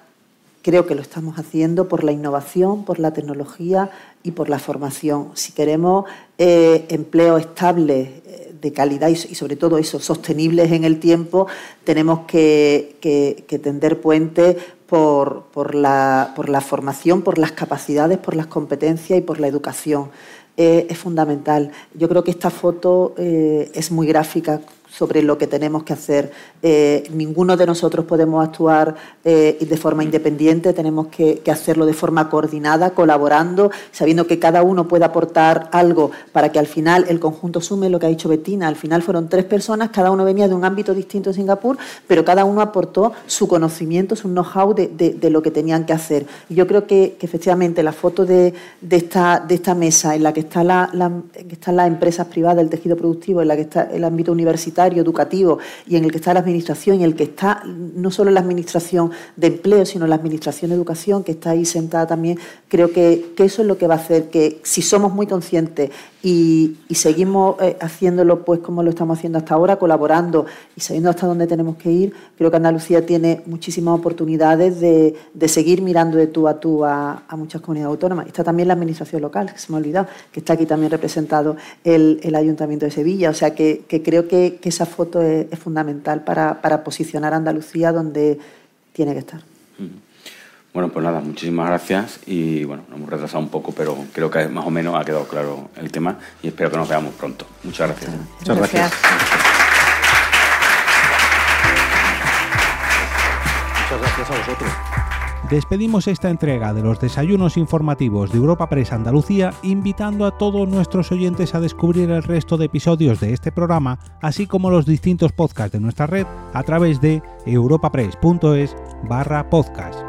creo que lo estamos haciendo, por la innovación, por la tecnología y por la formación. Si queremos eh, empleos estables, eh, de calidad y, sobre todo eso, sostenibles en el tiempo, tenemos que, que tender puentes por, la, formación, por las capacidades, por las competencias y por la educación. Eh, es fundamental. Yo creo que esta foto eh, es muy gráfica sobre lo que tenemos que hacer. Eh, ninguno de nosotros podemos actuar eh, de forma independiente, tenemos que, hacerlo de forma coordinada, colaborando, sabiendo que cada uno puede aportar algo para que al final el conjunto sume lo que ha dicho Betina. Al final fueron tres personas, cada uno venía de un ámbito distinto de Singapur, pero cada uno aportó su conocimiento, su know-how de, lo que tenían que hacer. Yo creo que, efectivamente la foto de, esta, de esta mesa en la que, está la, que están las empresas privadas, el tejido productivo, en la que está el ámbito universitario, educativo y en el que está la administración y el que está no solo la administración de empleo, sino la administración de educación, que está ahí sentada también, creo que, eso es lo que va a hacer que si somos muy conscientes y, seguimos eh, haciéndolo pues como lo estamos haciendo hasta ahora, colaborando y sabiendo hasta dónde tenemos que ir, creo que Andalucía tiene muchísimas oportunidades de, seguir mirando de tú a tú a, muchas comunidades autónomas. Está también la administración local, que se me ha olvidado, que está aquí también representado el, Ayuntamiento de Sevilla. O sea que, creo que, esa foto es, fundamental para, para posicionar a Andalucía donde tiene que estar.
Bueno, pues nada, muchísimas gracias y bueno, nos hemos retrasado un poco, pero creo que más o menos ha quedado claro el tema y espero que nos veamos pronto. Muchas gracias.
Muchas gracias.
Muchas gracias a vosotros. Despedimos esta entrega de los desayunos informativos de Europa Press Andalucía invitando a todos nuestros oyentes a descubrir el resto de episodios de este programa, así como los distintos podcasts de nuestra red a través de europapress.es barra podcast.